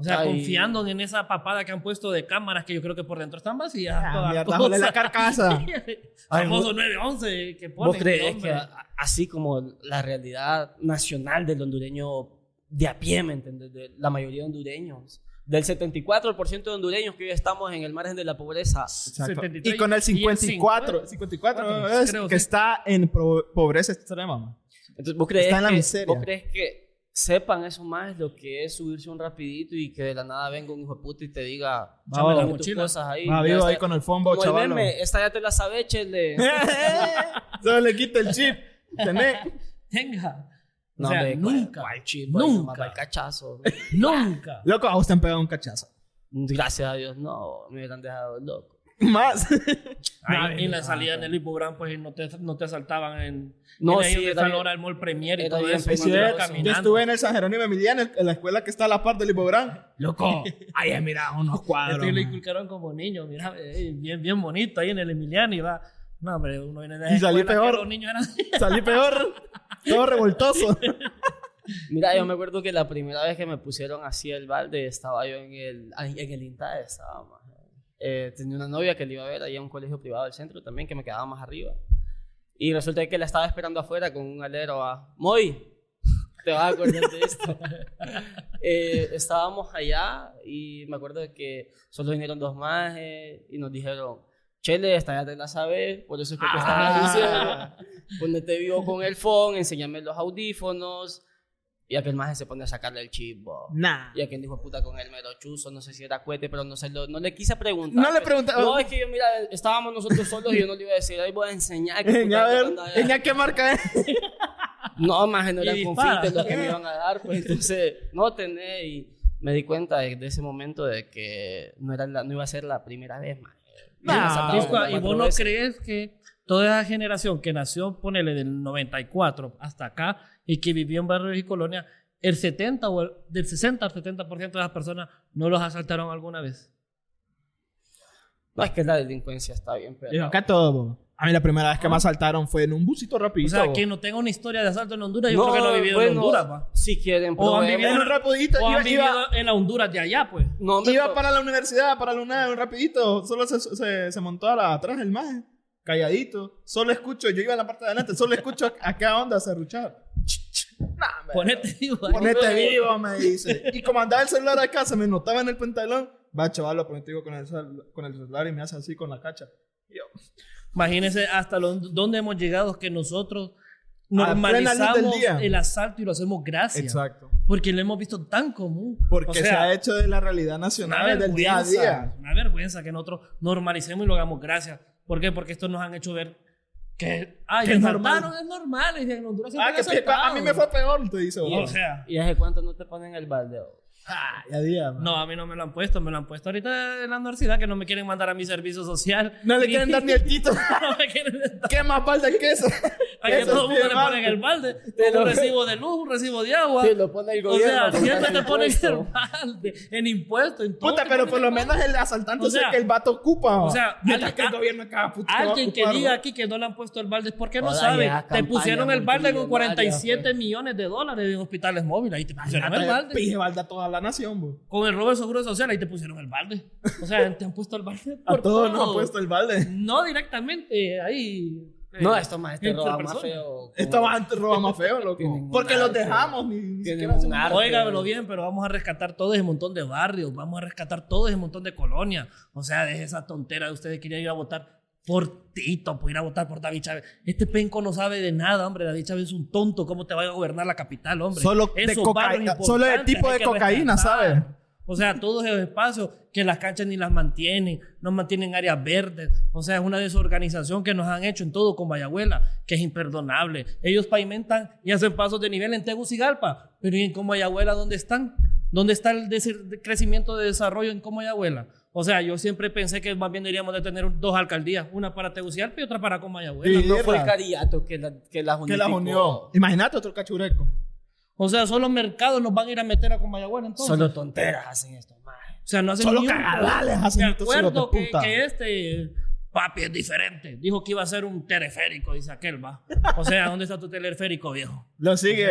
O sea, Ay. confiando en esa papada que han puesto de cámaras que yo creo que por dentro están vacías. Ah, toda la carcasa. Famoso 911 que ponen. ¿Vos crees que a- así como la realidad nacional del hondureño de a pie, ¿me entiendes? De la mayoría de hondureños. Del 74% de hondureños que hoy estamos en el margen de la pobreza. Exacto. 73 Y con el y el 54, 54 es creo, que sí. está en pobreza extrema. man. Entonces, ¿vos crees, Está en la que, miseria. ¿vos crees que sepan eso más lo que es subirse un rapidito y que de la nada venga un hijo de puta y te diga, Va, "Dame va, tus mochila. cosas ahí. Va vivo ahí con el fombo, chaval. meme, esta ya te la sabes, chele. Solo le quita el chip. Tenés. Tenga. O No, sea, hombre, nunca. ¿cuál chip? Ahí nomás Nunca. va el cachazo. Nunca. Loco, a te han pegado un cachazo. Gracias a Dios, no, me hubieran dejado loco. Más. Ahí en la salida en el hipográn, pues no te, no te asaltaban en. No, en ahí sí, bien- hora del Mall Premier y todo bien eso. Yo estuve en el San Jerónimo Emiliano, en la escuela que está a la par del Hipográn. Loco, ahí mira unos cuadros. Este le man. inculcaron como niño, mira, bien, bien bonito ahí en el Emiliano y va. No, hombre, uno viene de la Y salí peor. Los niños eran. Salí peor. Todo revoltoso. Mira, yo me acuerdo que la primera vez que me pusieron así el balde, estaba yo en el, en el INTAE, estaba más. Eh, tenía una novia que le iba a ver ahí a un colegio privado del centro también, que me quedaba más arriba. Y resulta que la estaba esperando afuera con un alero a, Moy, te vas a acordar de esto. Eh, estábamos allá y me acuerdo que solo vinieron dos más eh, y nos dijeron, Chele, esta ya te la sabes, por eso es que te estaba diciendo. Ponete vivo con el phone, enséñame los audífonos. Y aquel maje se pone a sacarle el chip, bo. Nah. Y aquel dijo puta con el mero chuzo, no sé si era cohete, pero no, se lo, no le quise preguntar. No le preguntaba. No, es que yo, mira, estábamos nosotros solos y yo no le iba a decir, ahí voy a enseñar. que Enya, a puta ver, anda allá". Enya, ¿qué marca es? No, maje, no eran confites los que me iban a dar, pues entonces no tenés. Y me di cuenta de, de ese momento de que no, era la- no iba a ser la primera vez, maje. No. saltado Y, vos no veces. crees que toda esa generación que nació, ponele del 94 hasta acá y que vivió en barrios y colonias, el 70 o el, del 60 al 70% de las personas no los asaltaron alguna vez. No, es que la delincuencia está bien, pero. Acá todo. A mí la primera vez que me asaltaron fue en un busito O rapidito. sea, bo. que no tenga una historia de asalto en Honduras, yo creo que no ha vivido en bueno, Honduras, pa. Si quieren, O han vivido en un rapidito. O han Iba, vivido iba, en la Honduras de allá, pues. No, iba pero- para la universidad, para la UNAM, rapidito. Solo se, se, se montó a la, atrás el maje. Calladito. Solo escucho, yo iba en la parte de adelante, solo escucho acá onda serruchar. Nah, me- Ponete vivo. ahí. Ponete vivo, me dice. Y como andaba el celular acá, se me notaba en el pantalón. Va, chaval, lo ponete vivo con el, con el celular y me hace así con la cacha. Y yo, Imagínense hasta lo- dónde hemos llegado que nosotros normalizamos el asalto y lo hacemos gracias. Exacto. Porque lo hemos visto tan común. Porque O se ha hecho de la realidad nacional del día a vergüenza, día. Una vergüenza que nosotros normalicemos y lo hagamos gracias. ¿Por qué? Porque esto nos han hecho ver que, ay, Que es normal. es normal. Y en Honduras Ah, siempre que a mí me fue peor, te dice. O vos. sea, ¿Y hace cuánto no te ponen el baldeo? Ah, ya día, man. no, a mí no me lo han puesto. Me lo han puesto ahorita en la universidad que no me quieren mandar a mi servicio social. No le quieren dar ni el tito. no me quieren dar. ¿Qué más falta que eso? Aquí Eso todo el mundo le ponen el balde. Un recibo de luz, un recibo de agua. Sí, lo pone el O gobierno. sea, por siempre te ponen el balde en impuestos. en todo Puta, pero por lo balde. menos el asaltante O sea, que el vato ocupa. o sea, mientras al- que el a- gobierno acá puto, a Alguien que diga aquí que no le han puesto el balde es porque no sabe. Te pusieron el balde con multimillonaria, 47 pues. millones de dólares en hospitales móviles. Ahí te pusieron el balde. Pije balda a toda la nación, bo. Con el robo de seguro social, ahí te pusieron el balde. O sea, te han puesto el balde. A por todos nos han puesto el balde. No directamente, ahí. eh, No, esto más, este roba más feo. Esto va a robar más feo, loco. Porque los dejamos, ni, ni. Óigalo bien, pero vamos a rescatar todo ese montón de barrios, vamos a rescatar todo ese montón de colonias. O sea, de esa tontera de ustedes querían ir a votar por Tito, por ir a votar por David Chávez. Este penco no sabe de nada, hombre. David Chávez es un tonto. ¿Cómo te va a gobernar la capital, hombre? Solo de Esos cocaína- barrios solo de importantes tipo de cocaína, rescatar. ¿sabe? O sea, todos esos espacios que las canchas ni las mantienen, no mantienen áreas verdes. O sea, es una desorganización que nos han hecho en todo con Vallabuela, que es imperdonable. Ellos pavimentan y hacen pasos de nivel en Tegucigalpa, pero ¿y en Comayagüela dónde están? ¿Dónde está el de- crecimiento de desarrollo en Comayagüela? O sea, yo siempre pensé que más bien deberíamos de tener dos alcaldías, una para Tegucigalpa y otra para Comayagüela. Sí. No fue el cariato que, la, que las Que las unificó. unió. Imagínate otro cachureco. O sea, solo mercados nos van a ir a meter a Comayagüela entonces. Solo tonteras hacen esto, maje. O sea, no hacen Solo ni un- cagadales hacen Me hijos de acuerdo que este papi es diferente. Dijo que iba a ser un teleférico, dice aquel, va. O sea, ¿dónde está tu teleférico, viejo? Lo sigue.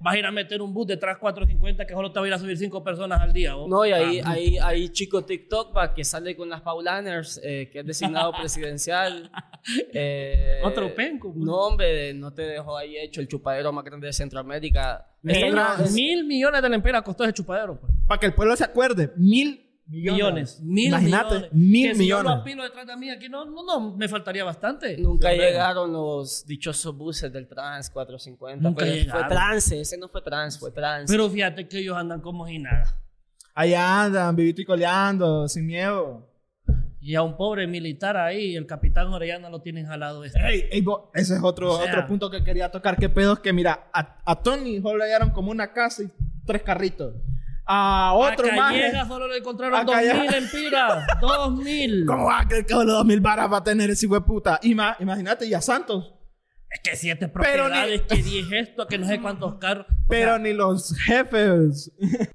Vas a ir a meter un bus detrás 450 que solo te va a ir a subir cinco personas al día. ¿vos? No, y ahí, Ah, ahí, ahí chico TikTok va que sale con las Paulaners, eh, que es designado presidencial. Eh, Otro penco, pues. No, hombre, no te dejó ahí hecho el chupadero más grande de Centroamérica. Mil, mil millones de lempiras costó ese chupadero. Pues. Para que el pueblo se acuerde. Mil millones. Millones. Mil Imagínate, millones. mil que Si yo millones. lo apilo detrás de mí aquí, no, no, no, me faltaría bastante. Nunca llegaron los dichosos buses del Trans 450. Nunca pero llegaron. Fue Trans, ese no fue Trans, fue Trans. Pero fíjate que ellos andan como si nada. Allá andan, vivito y coleando, sin miedo. Y a un pobre militar ahí, el capitán Orellana lo tienen jalado. Este. Ey, ey, bo- ese es otro, O sea- otro punto que quería tocar. ¿Qué pedo es que, mira, a, a Tony solo le dieron como una casa y tres carritos. A otro a más. Solo le encontraron A dos Calleja. mil empiras. dos mil. ¿Cómo va a creer que dos mil varas va a tener ese hijo de puta? Ima- Imagínate, y a Santos. Es que siete Pero ni- propiedades, que diez esto, que no sé cuántos carros. O Pero sea, ni los jefes.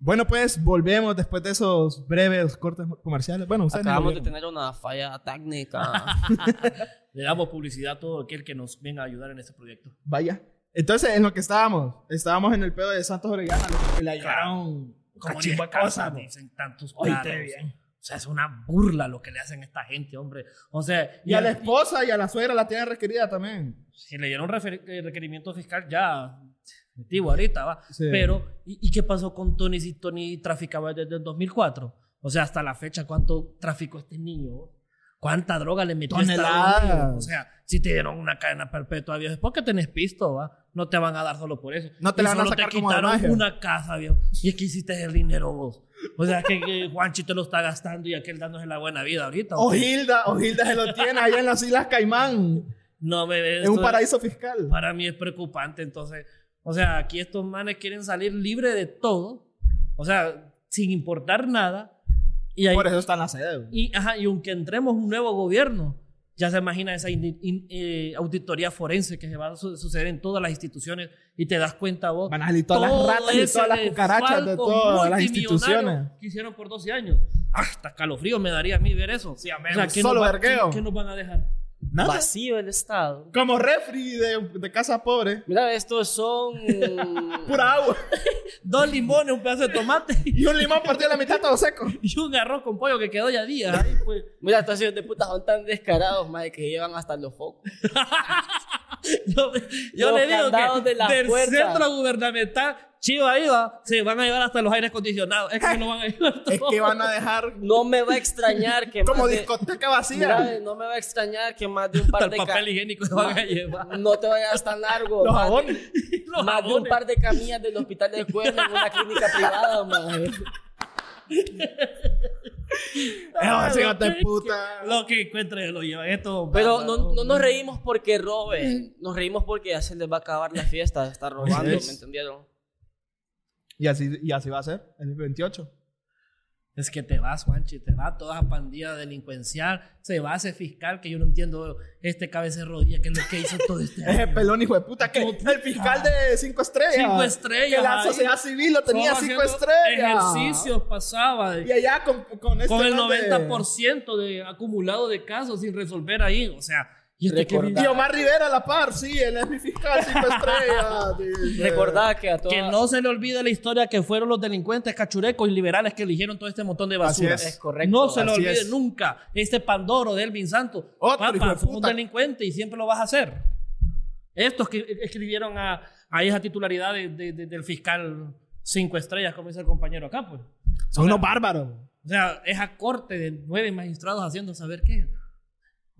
bueno, pues volvemos después de esos breves cortes comerciales. Bueno, Acabamos de tener una falla técnica. le damos publicidad a todo aquel que nos venga a ayudar en este proyecto. Vaya. Entonces, en lo que estábamos, estábamos en el pedo de Santos Orellana, que le llegaron Como cosas, ¿no? dicen tantos Oíste bien. O sea, es una burla lo que le hacen a esta gente, hombre. O sea, Y a la esposa y a la suegra la tienen requerida también. si le dieron eh, requerimiento fiscal ya antiguo ahorita va Sí. pero ¿y, y qué pasó con Tony si Tony traficaba desde el 2004 o sea hasta la fecha cuánto traficó este niño cuánta droga le metió Toneladas. O sea si te dieron una cadena perpetua viejo es porque tenés pisto va no te van a dar solo por eso No te Y la van a sacar te como de quitaron magia. una casa viejo y es que hiciste el dinero vos o sea que, que Juanchi te lo está gastando y aquel dándose la buena vida ahorita ¿o? Gilda, o Gilda se lo tiene allá en las Islas Caimán. no me ves Es un paraíso fiscal. para mí es preocupante. Entonces, o sea, aquí estos manes quieren salir libre de todo, o sea, sin importar nada. Y, ahí- Por eso está en la sede. y, ajá, y aunque entremos un nuevo gobierno, ya se imagina esa in- in- eh, auditoría forense que se va a su- suceder en todas las instituciones y te das cuenta vos. Van a salir todas las ratas y todas las cucarachas de todas las instituciones. Que hicieron por 12 años. Hasta calofrío me daría a mí ver eso. Sí, ¿qué solo nos va-. ¿qué, qué nos van a dejar? Nada. Vacío el Estado. Como refri de, de casa pobre. Mira, estos son. Pura agua. Dos limones, un pedazo de tomate Y un limón partido a la mitad todo seco. y un arroz con pollo que quedó ya días. ahí, pues. Mira, estos hijos de puta son tan descarados, madre, que llevan hasta los focos. Yo, yo Los le digo que de la del puerta. centro gubernamental, Chivo ahí va, se van a llevar hasta los aires acondicionados. Es que se lo van a llevar todo. Es que van a dejar No me va a extrañar que como más de- discoteca vacía. Mira, no me va a extrañar que más de un par Hasta el de papel higiénico se van a llevar. No te vayas tan largo. Los más de- jabones. Los más de un par de camillas del hospital de escuela en una clínica privada, madre. De que- puta. Lo que encuentre lo lleva. Esto, Pero no, no nos reímos porque roben, nos reímos porque ya se les va a acabar la fiesta, está robando, Así ¿me entendieron? Y así, y así va a ser el 28. Es que te vas, Juanchi, te va toda esa pandilla delincuencial, se va ese fiscal que yo no entiendo, este cabeza de rodilla, que es lo que hizo todo este Ese año. pelón hijo de puta. Que el fiscal de 5 estrellas. Cinco estrellas, Que la sociedad civil lo tenía Solo 5 haciendo estrellas. Ejercicios pasaba. Y allá con, con, este con el man de- 90% de acumulado de casos sin resolver ahí. O sea, y Omar Rivera a la par, sí, él es mi fiscal 5 estrellas. que a toda... que no se le olvide la historia que fueron los delincuentes cachurecos y liberales que eligieron todo este montón de basura. Así es. Es correcto, No se le olvide es. nunca. Este Pandoro de Elvin Santos. Otro hijo Papá, de sos un delincuente y siempre lo vas a hacer. Estos que escribieron a, a esa titularidad de- de- de- del fiscal cinco estrellas, como dice el compañero acá, pues. Son unos bárbaros. O sea, esa corte de nueve magistrados haciendo saber qué.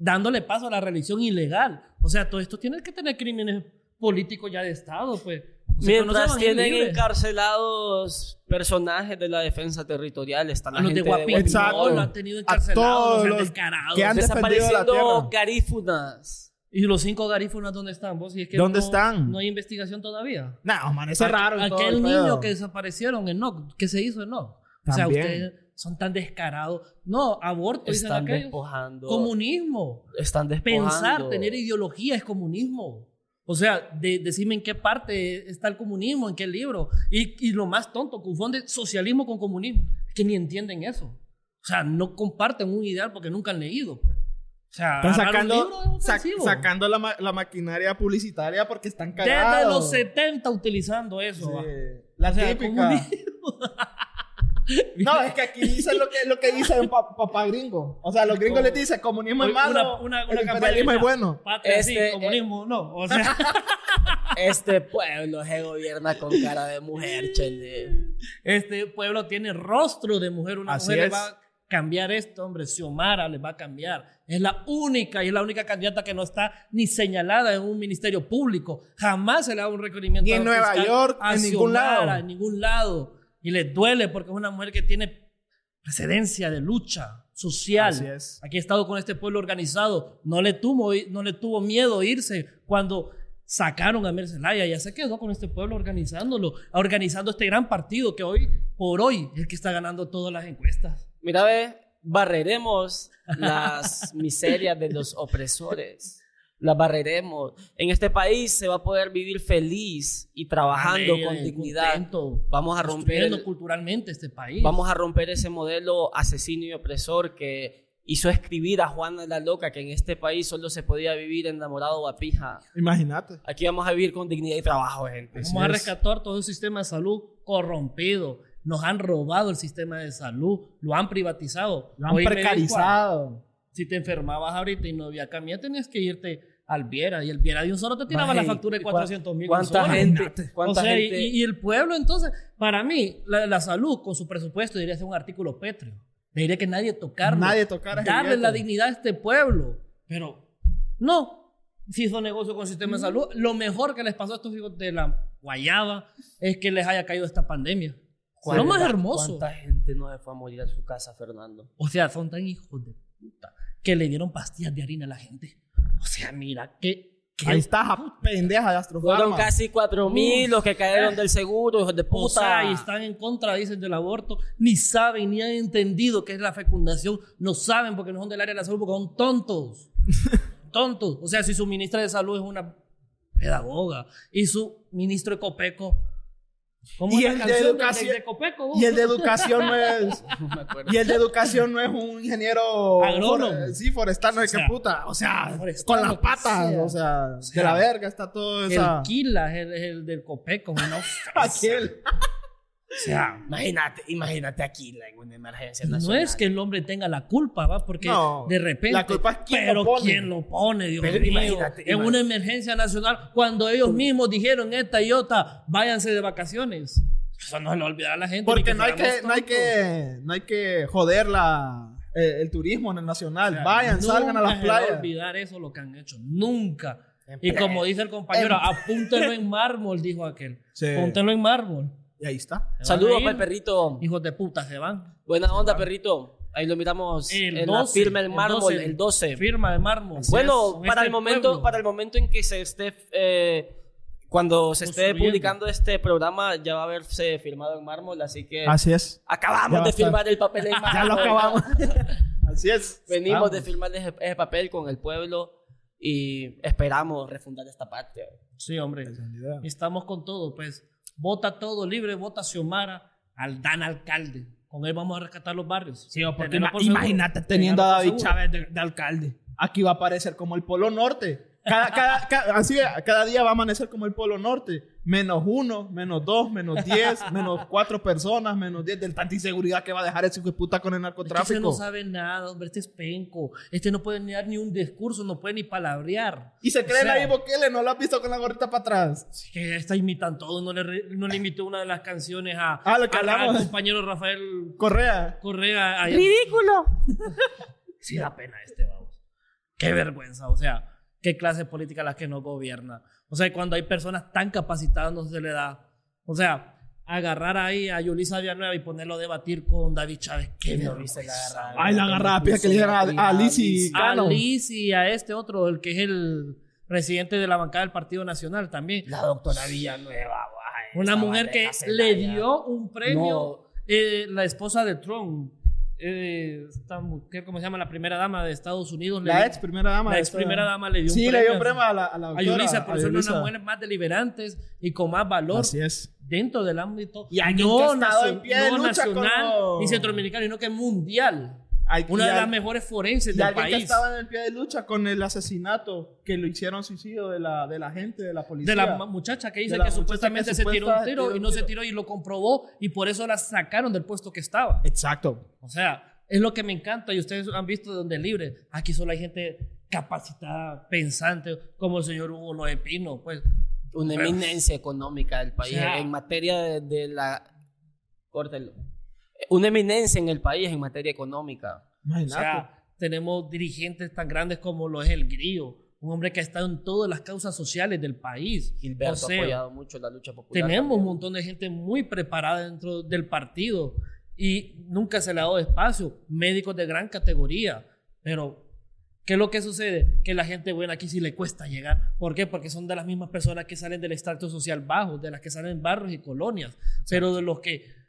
Dándole paso a la reelección ilegal. O sea, todo esto tiene que tener crímenes políticos ya de Estado, pues. O sea, Mientras tienen libres. encarcelados personajes de la defensa territorial, están la A los de gente Guapinol Exacto. lo han tenido encarcelados, todos los han los descarado. que han desapareciendo garífunas. ¿Y los cinco garífunas dónde están vos? Si es que ¿Dónde no- están? No hay investigación todavía. No, man, eso es raro. y todo Aquel el niño que desaparecieron en NOC, que se hizo en NOC. O sea, También. Son tan descarados. No, aborto, dicen Están aquellos. despojando. Comunismo. Están despojando. Pensar, tener ideología es comunismo. O sea, de, decime en qué parte está el comunismo, en qué libro. Y, y lo más tonto, confunde socialismo con comunismo. Es que ni entienden eso. O sea, no comparten un ideal porque nunca han leído. pues. O sea, Están sacando, es sac- sacando la, ma- la maquinaria publicitaria porque están Desde cagados. los 70 utilizando eso. Sí. La O sea, típica. No, es que aquí dicen lo que, lo que dice un pa- papá gringo. O sea, los gringos les dicen comunismo es malo, una- una- el imperialismo es bueno. Patria sí, Este, comunismo no. O sea, Este pueblo se gobierna con cara de mujer, chele. este pueblo tiene rostro de mujer. Una Así mujer le es. va a cambiar esto, hombre. Xiomara le va a cambiar. Es la única y es la única candidata que no está ni señalada en un ministerio público. Jamás se le da un requerimiento. Ni en Nueva York, a en ningún Xiomara, lado. En ningún lado. Y le duele porque es una mujer que tiene precedencia de lucha social. Así es. Aquí ha estado con este pueblo organizado. No le tuvo, no le tuvo miedo irse cuando sacaron a Mercelaya. Ya se quedó con este pueblo organizándolo, organizando este gran partido que hoy, por hoy, es el que está ganando todas las encuestas. Mira, ve, barreremos las miserias de los opresores. Las barreremos. En este país se va a poder vivir feliz y trabajando con dignidad. contento, Vamos a romper el- culturalmente este país. Vamos a romper ese modelo asesino y opresor que hizo escribir a Juana la Loca que en este país solo se podía vivir enamorado o a pija. Imagínate. Aquí vamos a vivir con dignidad y trabajo, gente. Vamos a es. rescatar todo el sistema de salud corrompido. Nos han robado el sistema de salud, lo han privatizado. Lo han Hoy precarizado. si te enfermabas ahorita y no había camilla, tenías que irte al Viera. Y el Viera de un solo te tiraba la factura de ¿y cua- 400 mil. ¿Cuánta gente? ¿Cuánta o sea, y- gente? Y, y el pueblo, entonces, para mí, la, la salud con su presupuesto debería ser un artículo pétreo. Debería que nadie tocarlo. Nadie tocara Darle la dignidad a este pueblo. Pero no. Si hizo negocio con el sistema de salud, lo mejor que les pasó a estos hijos de la guayaba es que les haya caído esta pandemia. Lo más ¿Cuánta- hermoso. ¿Cuánta gente no se fue a morir a su casa, Fernando? O sea, son tan hijos de puta que le dieron pastillas de harina a la gente. O sea, mira, qué. qué- Ahí está, ja- pendeja de Astrofarma. Fueron casi cuatro mil los que cayeron del seguro, hijos de O puta. sea, y están en contra, dicen, del aborto. Ni saben, ni han entendido qué es la fecundación. No saben porque no son del área de la salud, porque son tontos. tontos. O sea, si su ministra de salud es una pedagoga y su ministro de Copeco. ¿Cómo Y es el de educación- de Copeco? Y el de educación no es. No. Y el de educación no es un ingeniero. Agrónomo. for- sí, forestal, no O sea, qué puta. O sea, con las que patas. sea. O sea, de sea, la verga está todo El esa. Kila es el, es el del Copeco. Ofensa. Aquel. O sea, Imagínate, imagínate aquí la- en una emergencia No nacional. es que el hombre tenga la culpa, ¿va? Porque No, de repente. la culpa es quien pero lo pone. quién lo pone, Dios Pero mío. imagínate, en imagínate. una emergencia nacional, cuando ellos mismos dijeron esta y otra, váyanse de vacaciones. Eso no se lo olvidará a la gente. Porque no hay, que, no, hay que, no hay que joder la, eh, el turismo en el nacional. O sea, Vayan, salgan a las playas. olvidar eso lo que han hecho. Nunca. En Y como dice el compañero, En- apúntenlo en mármol, dijo aquel. Sí. Apúntenlo en mármol. Y ahí está. Se van Saludos para el perrito. Hijos de puta, se van. Buena onda, perrito. Ahí lo miramos El en 12, la firma del mármol, el 12. Firma de mármol. Bueno, para este el momento, pueblo. para el momento en que se esté, eh, cuando se esté publicando este programa, ya va a haberse firmado en mármol, así que Así es. Acabamos de firmar el papel en mármol. Ya lo acabamos. Así es. Venimos Vamos. de firmar ese, ese papel con el pueblo y esperamos refundar esta parte. Sí, hombre. Es. Estamos con todo, pues. Vota todo libre, vota Xiomara al Dan alcalde. Con él vamos a rescatar los barrios. Sí, porque ima- por imagínate teniendo a David. Chávez de, de alcalde. Aquí va a aparecer como el Polo Norte. Cada, cada, cada- así, cada día va a amanecer como el Polo Norte. Menos uno, menos dos, menos diez, menos cuatro personas, menos diez. Del tanta inseguridad que va a dejar ese hijo de puta con el narcotráfico. ese no sabe nada, hombre. Este es penco. Este no puede ni dar ni un discurso, no puede ni palabrear. y se O creen sea, ahí Bukele, ¿no lo has visto con la gorrita para atrás? Es que está imitan todo. No le, no le imitó una de las canciones a, Ah, lo que a- hablamos. al compañero Rafael Correa. Correa. allá. ¡Ridículo! Sí da pena este, vamos. Qué vergüenza, o sea, qué clase política la que nos gobierna. O sea, cuando hay personas tan capacitadas no se le da. O sea, agarrar ahí a Yulisa Villanueva y ponerlo a debatir con David Chávez. Qué vergüenza. Ay, la agarrada pija que le dieron a, a Lizzy A Cano. Liz y a este otro, el que es el presidente de la bancada del Partido Nacional también. La doctora Villanueva, guay, Una mujer que le dio un premio, eh, la esposa de Trump. Eh, esta mujer, ¿cómo se llama? La primera dama de Estados Unidos. le La dio- ex primera dama. la ex primera dama le dio un Sí, le premio dio a- un premio a la, a la a doctora, Yulisa por ser una de Yulisa. las mujeres más deliberantes y con más valor Así es. dentro del ámbito Y ha estado en pie de no lucha nacional los- ni centroamericano, sino que mundial. Hay- Una de al- las mejores forenses del alguien que país. estaba en el pie de lucha con el asesinato que lo hicieron suicidio de la, de la gente, de la policía. De la muchacha que dice que supuestamente que se tiró un tiro tiró y no se tiró y lo comprobó y por eso la sacaron del puesto que estaba. Exacto. O sea, es lo que me encanta y ustedes han visto de donde libre. Aquí solo hay gente capacitada, pensante, como el señor Hugo Noé Pino, pues. Una eminencia económica del país O sea- en materia de, de la... Córtelo. Una eminencia en el país en materia económica. O Imagínate. sea, tenemos dirigentes tan grandes como lo es el Grillo, un hombre que ha estado en todas las causas sociales del país. Gilberto O sea, ha apoyado mucho la lucha popular. Tenemos un también. montón de gente muy preparada dentro del partido y nunca se le ha dado espacio. Médicos de gran categoría. Pero, ¿qué es lo que sucede? Que la gente buena aquí sí le cuesta llegar. ¿Por qué? Porque son de las mismas personas que salen del extracto social bajo, de las que salen en barrios y colonias. Pero de los que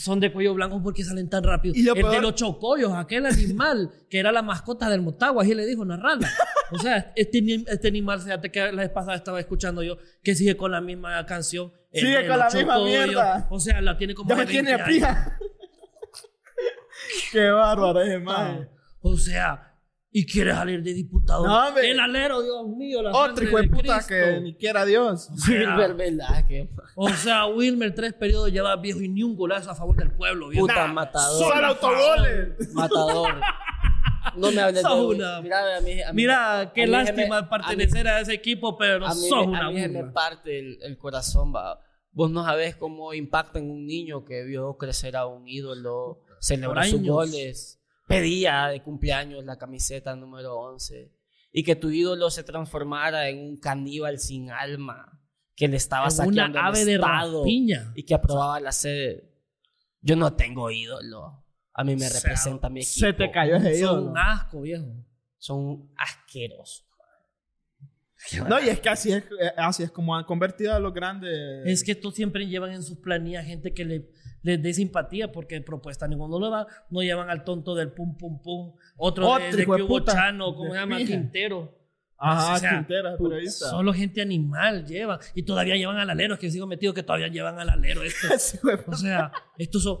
son de cuello blanco, ¿por qué salen tan rápido? Y El de los chocollos, aquel animal que era la mascota del Motagua, así le dijo una rana. O sea, este, este animal, fíjate que la vez pasada estaba escuchando yo, que sigue con la misma canción. Sigue con la misma mierda. O sea, la tiene como Ya me tiene 20 a años. pija. Qué bárbaro ese man. O sea, y quiere salir de diputado. No, el alero, Dios mío, la Otro hijo de puta Cristo. que ni quiera Dios. O sea, Wilber Velázquez. o sea, Wilmer, tres periodos lleva viejo y ni un golazo a favor del pueblo. viejo. Puta matador. Solo autogoles. Matador. No me hables Sos de... una- Mira, a mí, a mí- Mira, qué a mí lástima me- pertenecer a, ese equipo, pero a mí, sos una a mí me parte el, el corazón, va. Vos no sabés cómo impacta en un niño que vio crecer a un ídolo, celebró Por sus años. goles, pedía de cumpleaños la camiseta número 11 y que tu ídolo se transformara en un caníbal sin alma que le estaba En saqueando una el ave de Estado rapiña. y que aprobaba la sede. Yo no tengo ídolo. A mí me O sea, representa mi equipo. Se te cayó ese Son ídolo. un asco, viejo. Son asquerosos. No, y es que así es, eh, así es como han convertido a los grandes. Es que estos siempre llevan en sus planillas gente que le, les dé simpatía porque propuesta ninguno lo va. No llevan al tonto del pum pum pum. Otro, Otro de, de hijo de que hubo puta. Chano, ¿cómo se llama? Quintero. Ajá, o sea, Quintera, periodista. Solo gente animal llevan. Y todavía llevan al alero. Es que sigo metido que todavía llevan al alero. Sí, güey. O sea, estos son.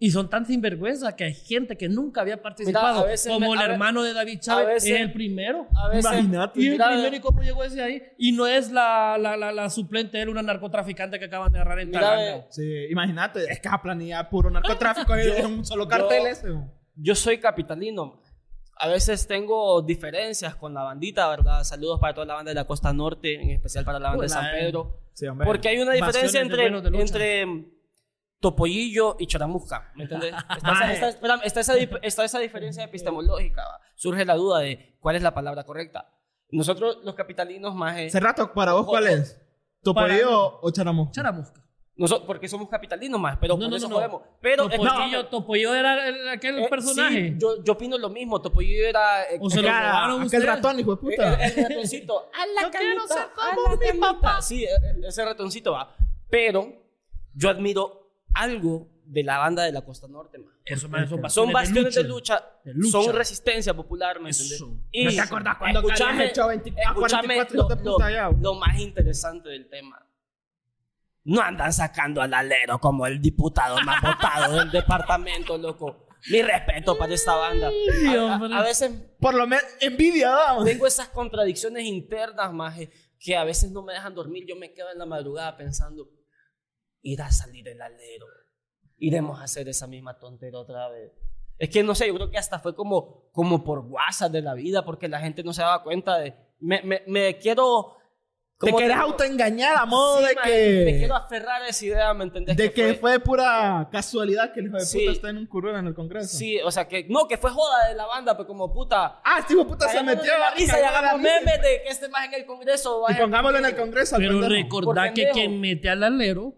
Y son tan sinvergüenza que hay gente que nunca había participado. a veces como me- el hermano de David a Chávez veces- es el primero. A veces, Imagínate. Y el Mira, primero, ¿y cómo llegó ese ahí? Y no es la, la, la, la suplente de él, una narcotraficante que acaban de agarrar en Mira, ve. Sí, imagínate, es que planilla puro narcotráfico es un solo cartel yo- ese. yo soy capitalino. A veces tengo diferencias con la bandita, ¿verdad? Saludos para toda la banda de la costa norte, en especial para la banda de San eh. Pedro. Sí, hombre. Porque hay una diferencia entre, entre Topollillo y Choramusca, ¿me entiendes? Está, esa, está- está esa, está esa diferencia epistemológica. ¿va? Surge la duda de cuál es la palabra correcta. Nosotros, los capitalinos, más... eh, Hace rato, ¿para vos cuál es? ¿Topollo o Charamo? Charamusca. nosotros, porque somos capitalinos más, pero No, por no, eso no, no. jodemos. Pero... Topollillo, Topollillo era el- aquel eh, personaje. sí, yo, yo opino lo mismo. Topollillo era... eh, O se lo robaron aquel ratón, hijo de El, puta. el ratoncito. A la Yo quiero camita, ser como mi papá. Sí, eh, ese ratoncito va. Pero yo admiro algo de la banda de la Costa Norte, man. Eso, man, son Son bastiones de lucha. lucha, De lucha. son resistencia popular, ¿me entiendes? Eso. Y ¿No te acordás cuando escúchame, habías hecho 20 a escúchame 44 lo, lo- lo más interesante del tema. No andan sacando al alero como el diputado más votado del departamento, loco. Mi respeto para esta banda. A- a- veces Por lo menos, envidia, vamos. tengo esas contradicciones internas, maje, que a veces no me dejan dormir. Yo me quedo en la madrugada pensando, irá a salir el alero. Iremos a hacer esa misma tontera otra vez. Es que no sé, yo creo que hasta fue como, como por WhatsApp de la vida, porque la gente no se daba cuenta de. Me, me, me quiero. Te ¿cómo querés autoengañar a modo Sí, de que... Me quiero aferrar a esa idea, ¿me entendés? De que fue pura casualidad que el hijo de Sí. puta está en un curul en el Congreso. Sí, o sea, que no, que fue joda de la banda, pero como puta. Ah, este hijo de puta se metió la risa y hagamos memes de que este más en el Congreso. Y vaya- pongámoslo en el Congreso. Pero Por que quien mete al alero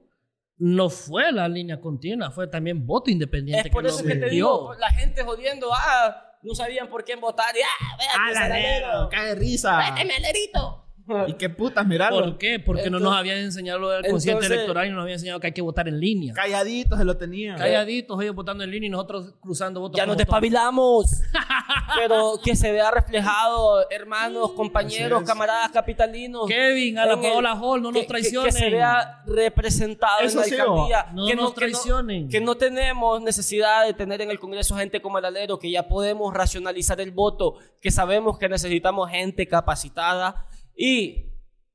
no fue la línea continua, fue también voto independiente. Es por que eso que te digo, la gente jodiendo, ah, no sabían por quién votar, y ah, vea, Ah, la cae risa. Méteme alerito. ¿Y qué putas, mirarlo? ¿Por qué? Porque no nos habían enseñado lo del consciente entonces- electoral y no nos habían enseñado que hay que votar en línea. Calladito se lo tenía. Calladitos ellos votando en línea y nosotros cruzando votos. Ya nos despabilamos. Pero que se vea reflejado, hermanos, compañeros, camaradas capitalinos. Kevin, a la Paola Hall, no nos que- que- traicionen. Que, se vea representado Eso en la sí, alcaldía. no que nos que traicionen. Que no tenemos necesidad de tener en el Congreso gente como el alero, que ya podemos racionalizar el voto, que sabemos que necesitamos gente capacitada. Y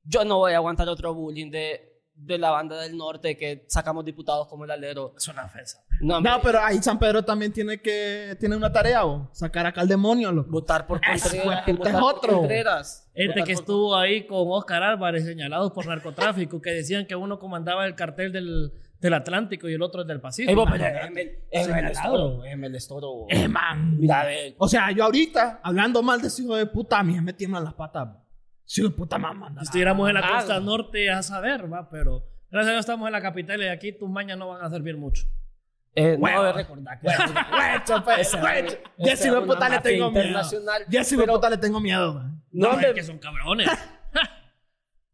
yo no voy a aguantar otro bullying de, de la banda del norte que sacamos diputados como el alero. Es una ofensa. No, No, pero ahí San Pedro también tiene que tiene una tarea, ¿o? sacar acá al demonio, loco. votar por Contreras. votar es por otro. Contreras. Este Votar que por- estuvo ahí con Oscar Álvarez señalados por narcotráfico, que decían que uno comandaba el cartel del, del Atlántico y el otro del Pacífico. Déjeme el- estoro, el estoro. Eh, man. Mira. O sea, yo ahorita, hablando mal de ese hijo de puta, a mí me tiemblan las patas. Si hijo de puta mamá. Si estuviéramos en la costa no. norte, a saber, va, pero gracias a Dios estamos en la capital y aquí tus mañas no van a servir mucho. Eh, Huevo. no debe recordar que pues, Ya si de una puta le tengo miedo. Ya si de Pero- puta le tengo miedo. No, No, es que son cabrones.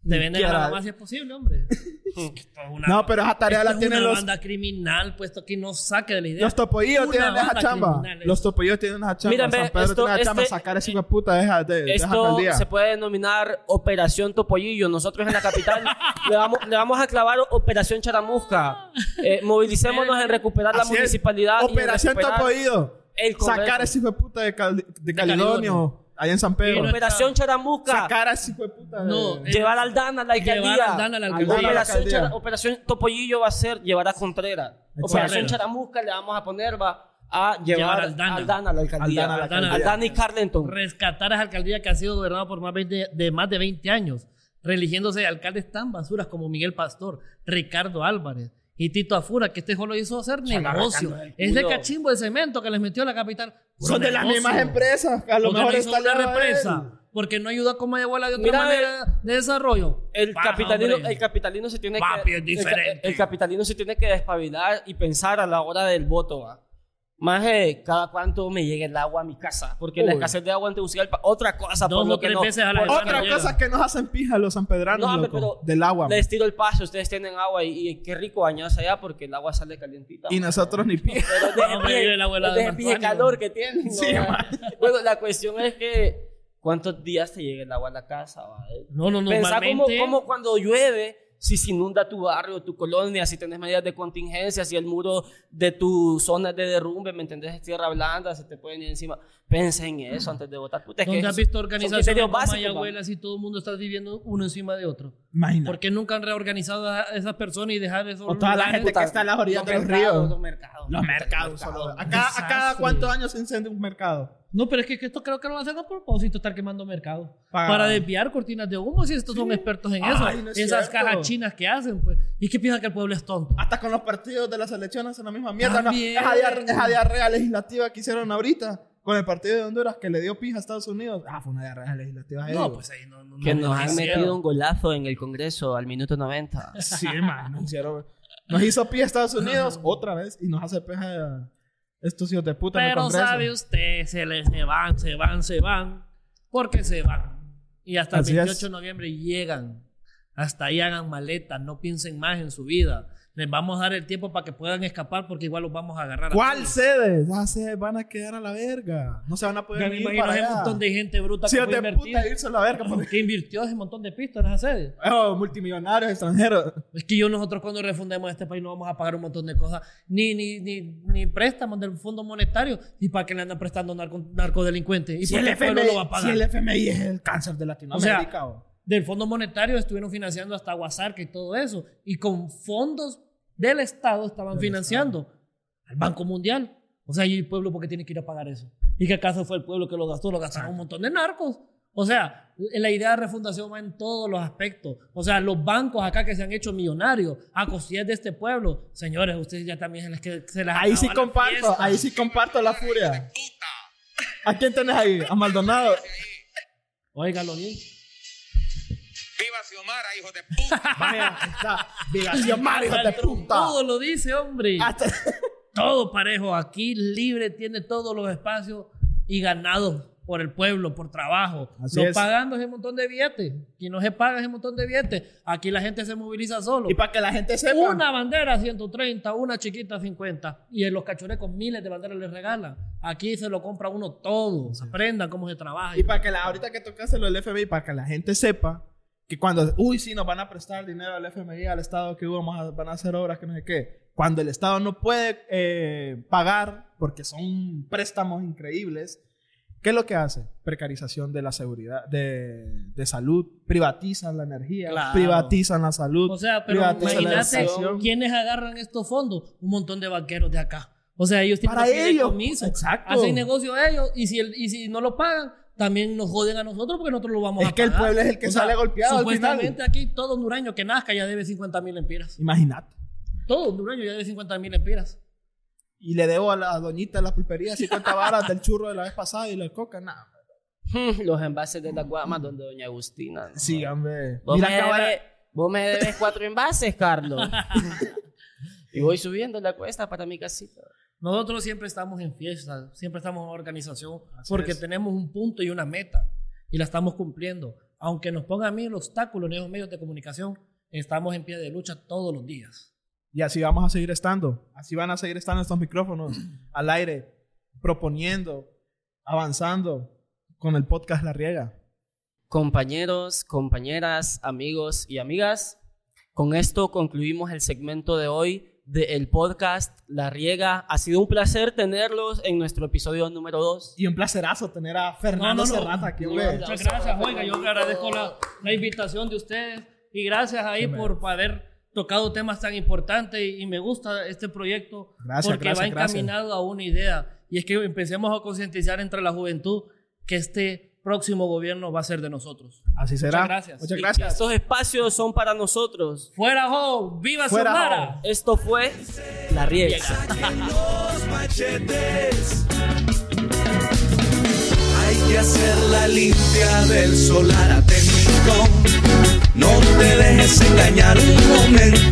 Te venden a la mamá si es posible, hombre. Es una- No, pero esa tarea la es tienen una los, banda criminal, puesto que no saque de la idea. los topoillos. Una Tienen esa chamba. Los topoillos tienen esa chamba. Ve, San Pedro esto- tiene esa chamba. este- Sacar ese hijo de puta de esa, de, de esa Esto alcaldía. se puede denominar Operación Topollillo. Nosotros en la capital le, vamos, le vamos a clavar Operación Charamusca. Eh, movilicémonos en recuperar la Así es. municipalidad. y en Operación Congreso. Sacar a ese hijo de puta de, Cali- de Calidonio. Calidonio. Allá en San Pedro. Operación Charamusca. Sacar a ese hijo de puta de... No, Llevar al Dan a la alcaldía. Llevar al Dan a la alcaldía. Aldana a la Operación, alcaldía. Chara- Operación Topollillo va a ser llevar a Contreras. Operación. Charamusca le vamos a poner va a llevar, Llevar al al Dana. Dan a la alcaldía. Al Dan a la Al Dan alcaldía. y Carlenton. rescatar a esa alcaldía que ha sido gobernada por más, 20 de más de 20 años, religiéndose alcaldes tan basuras como Miguel Pastor, Ricardo Álvarez y Tito Afura, que este solo hizo hacer negocio. Ese culo. cachimbo de cemento que les metió a la capital. puro Son de las mismas empresas. A lo mejor está una aliado a él. represa. Porque no ayuda como abuela de otra Mira, manera de desarrollo. El Baja, capitalino, hombre. el capitalino se tiene Papi, que es diferente. El, el capitalino se tiene que despabilar y pensar a la hora del voto, va. Más eh, cada cuánto me llega el agua a mi casa, porque la Uy. escasez de agua en Tegucigalpa, otra cosa Dos por lo que no, veces a la por- que nos hacen pija los sanpedranos, No, loco, pero del agua. Les tiro el paso, ustedes tienen agua y, y qué rico bañarse allá porque el agua sale calientita. Y nosotros ni pija. Pero de Hombre, pie- vive la abuela de Marco calor que tienen. ¿no? Sí, man. Bueno, la cuestión es que ¿cuántos días te llega el agua a la casa? va? No, no, Pensá como, como cuando llueve, si se inunda tu barrio, tu colonia, si tenés medidas de contingencia, si el muro de tu zona de derrumbe, ¿me entendés? Es tierra blanda, se te pueden ir encima. Pensa en eso antes de votar. Puta, es que ¿Dónde has son- visto organizaciones como Mayagüela si todo el mundo está viviendo uno encima de otro? Imagina. ¿Por qué nunca han reorganizado a esas personas y dejar esos O toda la gente que está en las orillas de los ríos. Los mercados. Los mercados. solo. ¿A cada, ¿A cada cuántos años se incendia un mercado? No, pero es que esto creo que lo van a hacer a propósito, estar quemando mercados. Pa- Para desviar cortinas de humo, si estos son expertos en eso. Ay, no es Esas cierto. cajas chinas que hacen, pues. ¿Y qué piensan que el pueblo es tonto? Hasta con los partidos de las elecciones en la misma mierda. ¿no? Esa, diar- esa diarrea legislativa que hicieron ahorita con el partido de Honduras que le dio pija a Estados Unidos. Ah, fue una diarrea legislativa. No, digo. pues ahí no. no Que no nos han hicieron. metido un golazo en el Congreso al minuto 90. Sí, man. Nos, hicieron- nos hizo pija a Estados Unidos otra vez y nos hace pija a estos hijos de puta en el Pero Congreso. sabe usted, se les se van, se van, se van, porque se van. Y hasta el Así es. 28 de noviembre llegan. Hasta ahí hagan maletas, no piensen más en su vida. Les vamos a dar el tiempo para que puedan escapar porque igual los vamos a agarrar. a ¿Cuál todos. sede? Ya se van a quedar a la verga. No se van a poder me ir imagino para allá. montón de gente bruta Sí, que fue de invertir. puta irse a la verga. porque- Que invirtió ese montón de pistas en esa sede. Oh, multimillonarios extranjeros. Es que yo nosotros cuando refundemos este país no vamos a pagar un montón de cosas, ni, ni, ni, ni préstamos del Fondo Monetario, y para que le andan prestando narco, narcodelincuentes. ¿Y Si por el, qué el FMI, lo va a pagar? si el FMI es el cáncer de Latinoamérica. o- Del Fondo Monetario estuvieron financiando hasta Guasarca y todo eso, y con fondos del Estado estaban financiando al Banco Mundial. O sea, ¿y el pueblo por qué tiene que ir a pagar eso? ¿Y qué acaso fue el pueblo que lo gastó? Lo gastaron un montón de narcos. O sea, la idea de refundación va en todos los aspectos. O sea, los bancos acá que se han hecho millonarios a cosillas de este pueblo. Señores, ustedes ya también se les, que- se les Ahí sí la comparto, fiesta. ahí sí comparto la furia. ¿A quién tenés ahí? A Maldonado. Óigalo bien. ¡Viva Xiomara, hijo de puta! Vaya, está. Vivación Mario, hijo de puta. trompudo lo dice, hombre. Hasta- Todo parejo. Aquí libre tiene todos los espacios y ganado. por el pueblo, por trabajo. Así es. pagando ese montón de billetes. Quien no se paga ese montón de billetes. Aquí la gente se moviliza solo. Y para que la gente sepa. Una bandera 130, una chiquita 50. Y en los cachurecos miles de banderas les regalan. Aquí se lo compra uno todo. Aprendan cómo se trabaja. Y para que la, ahorita que tocaste lo del FMI, para que la gente sepa que cuando, uy, sí, nos van a prestar dinero al FMI, al Estado, que vamos a, van a hacer obras, que no sé qué. Cuando el Estado no puede eh, pagar, porque son préstamos increíbles, ¿qué es lo que hace? Precarización de la seguridad, de, de salud, privatizan la energía, Claro. privatizan la salud. O sea, pero imagínate quiénes agarran estos fondos. Un montón de banqueros de acá. O sea, ellos tienen Para ellos, exacto. Hacen negocio ellos y si, el- y si no lo pagan, también nos joden a nosotros porque nosotros lo vamos Es a que el pagar. pueblo es el que sale golpeado al Supuestamente aquí todo hondureño que nazca ya debe 50 mil empiras. Imagínate. Todo hondureño ya debe 50 mil empiras. Y le debo a la doñita de la pulpería 50 varas del churro de la vez pasada y la coca, nada. Los envases de la guama donde doña Agustina. ¿no? Sí, hombre. Vos, Mira me que ahora- debes, vos me debes cuatro envases, Carlos. y voy subiendo la cuesta para mi casita. Nosotros siempre estamos en fiesta, siempre estamos en organización, Así porque es. tenemos un punto y una meta y la estamos cumpliendo. Aunque nos pongan mil obstáculos en esos medios de comunicación, estamos en pie de lucha todos los días. Y así vamos a seguir estando. Así van a seguir estando estos micrófonos al aire, proponiendo, avanzando con el podcast La Riega. Compañeros, compañeras, amigos y amigas, con esto concluimos el segmento de hoy del podcast La Riega. Ha sido un placer tenerlos en nuestro episodio número 2. Y un placerazo tener a Fernando No, no, no. Serrata aquí, No, hombre. Muchas gracias, oiga, yo le agradezco la, la invitación de ustedes y gracias ahí por haber tocado temas tan importantes y, y me gusta este proyecto Gracias, porque gracias, va encaminado a una idea y es que empecemos a concientizar entre la juventud que este próximo gobierno va a ser de nosotros. Así será. Muchas gracias. Muchas gracias. estos espacios son para nosotros. ¡Fuera, Jo! ¡Viva Fuera, Xiomara! Esto fue La Riega. los machetes. Hay que hacer la limpia del solar a Temicón. No te dejes engañar un momento.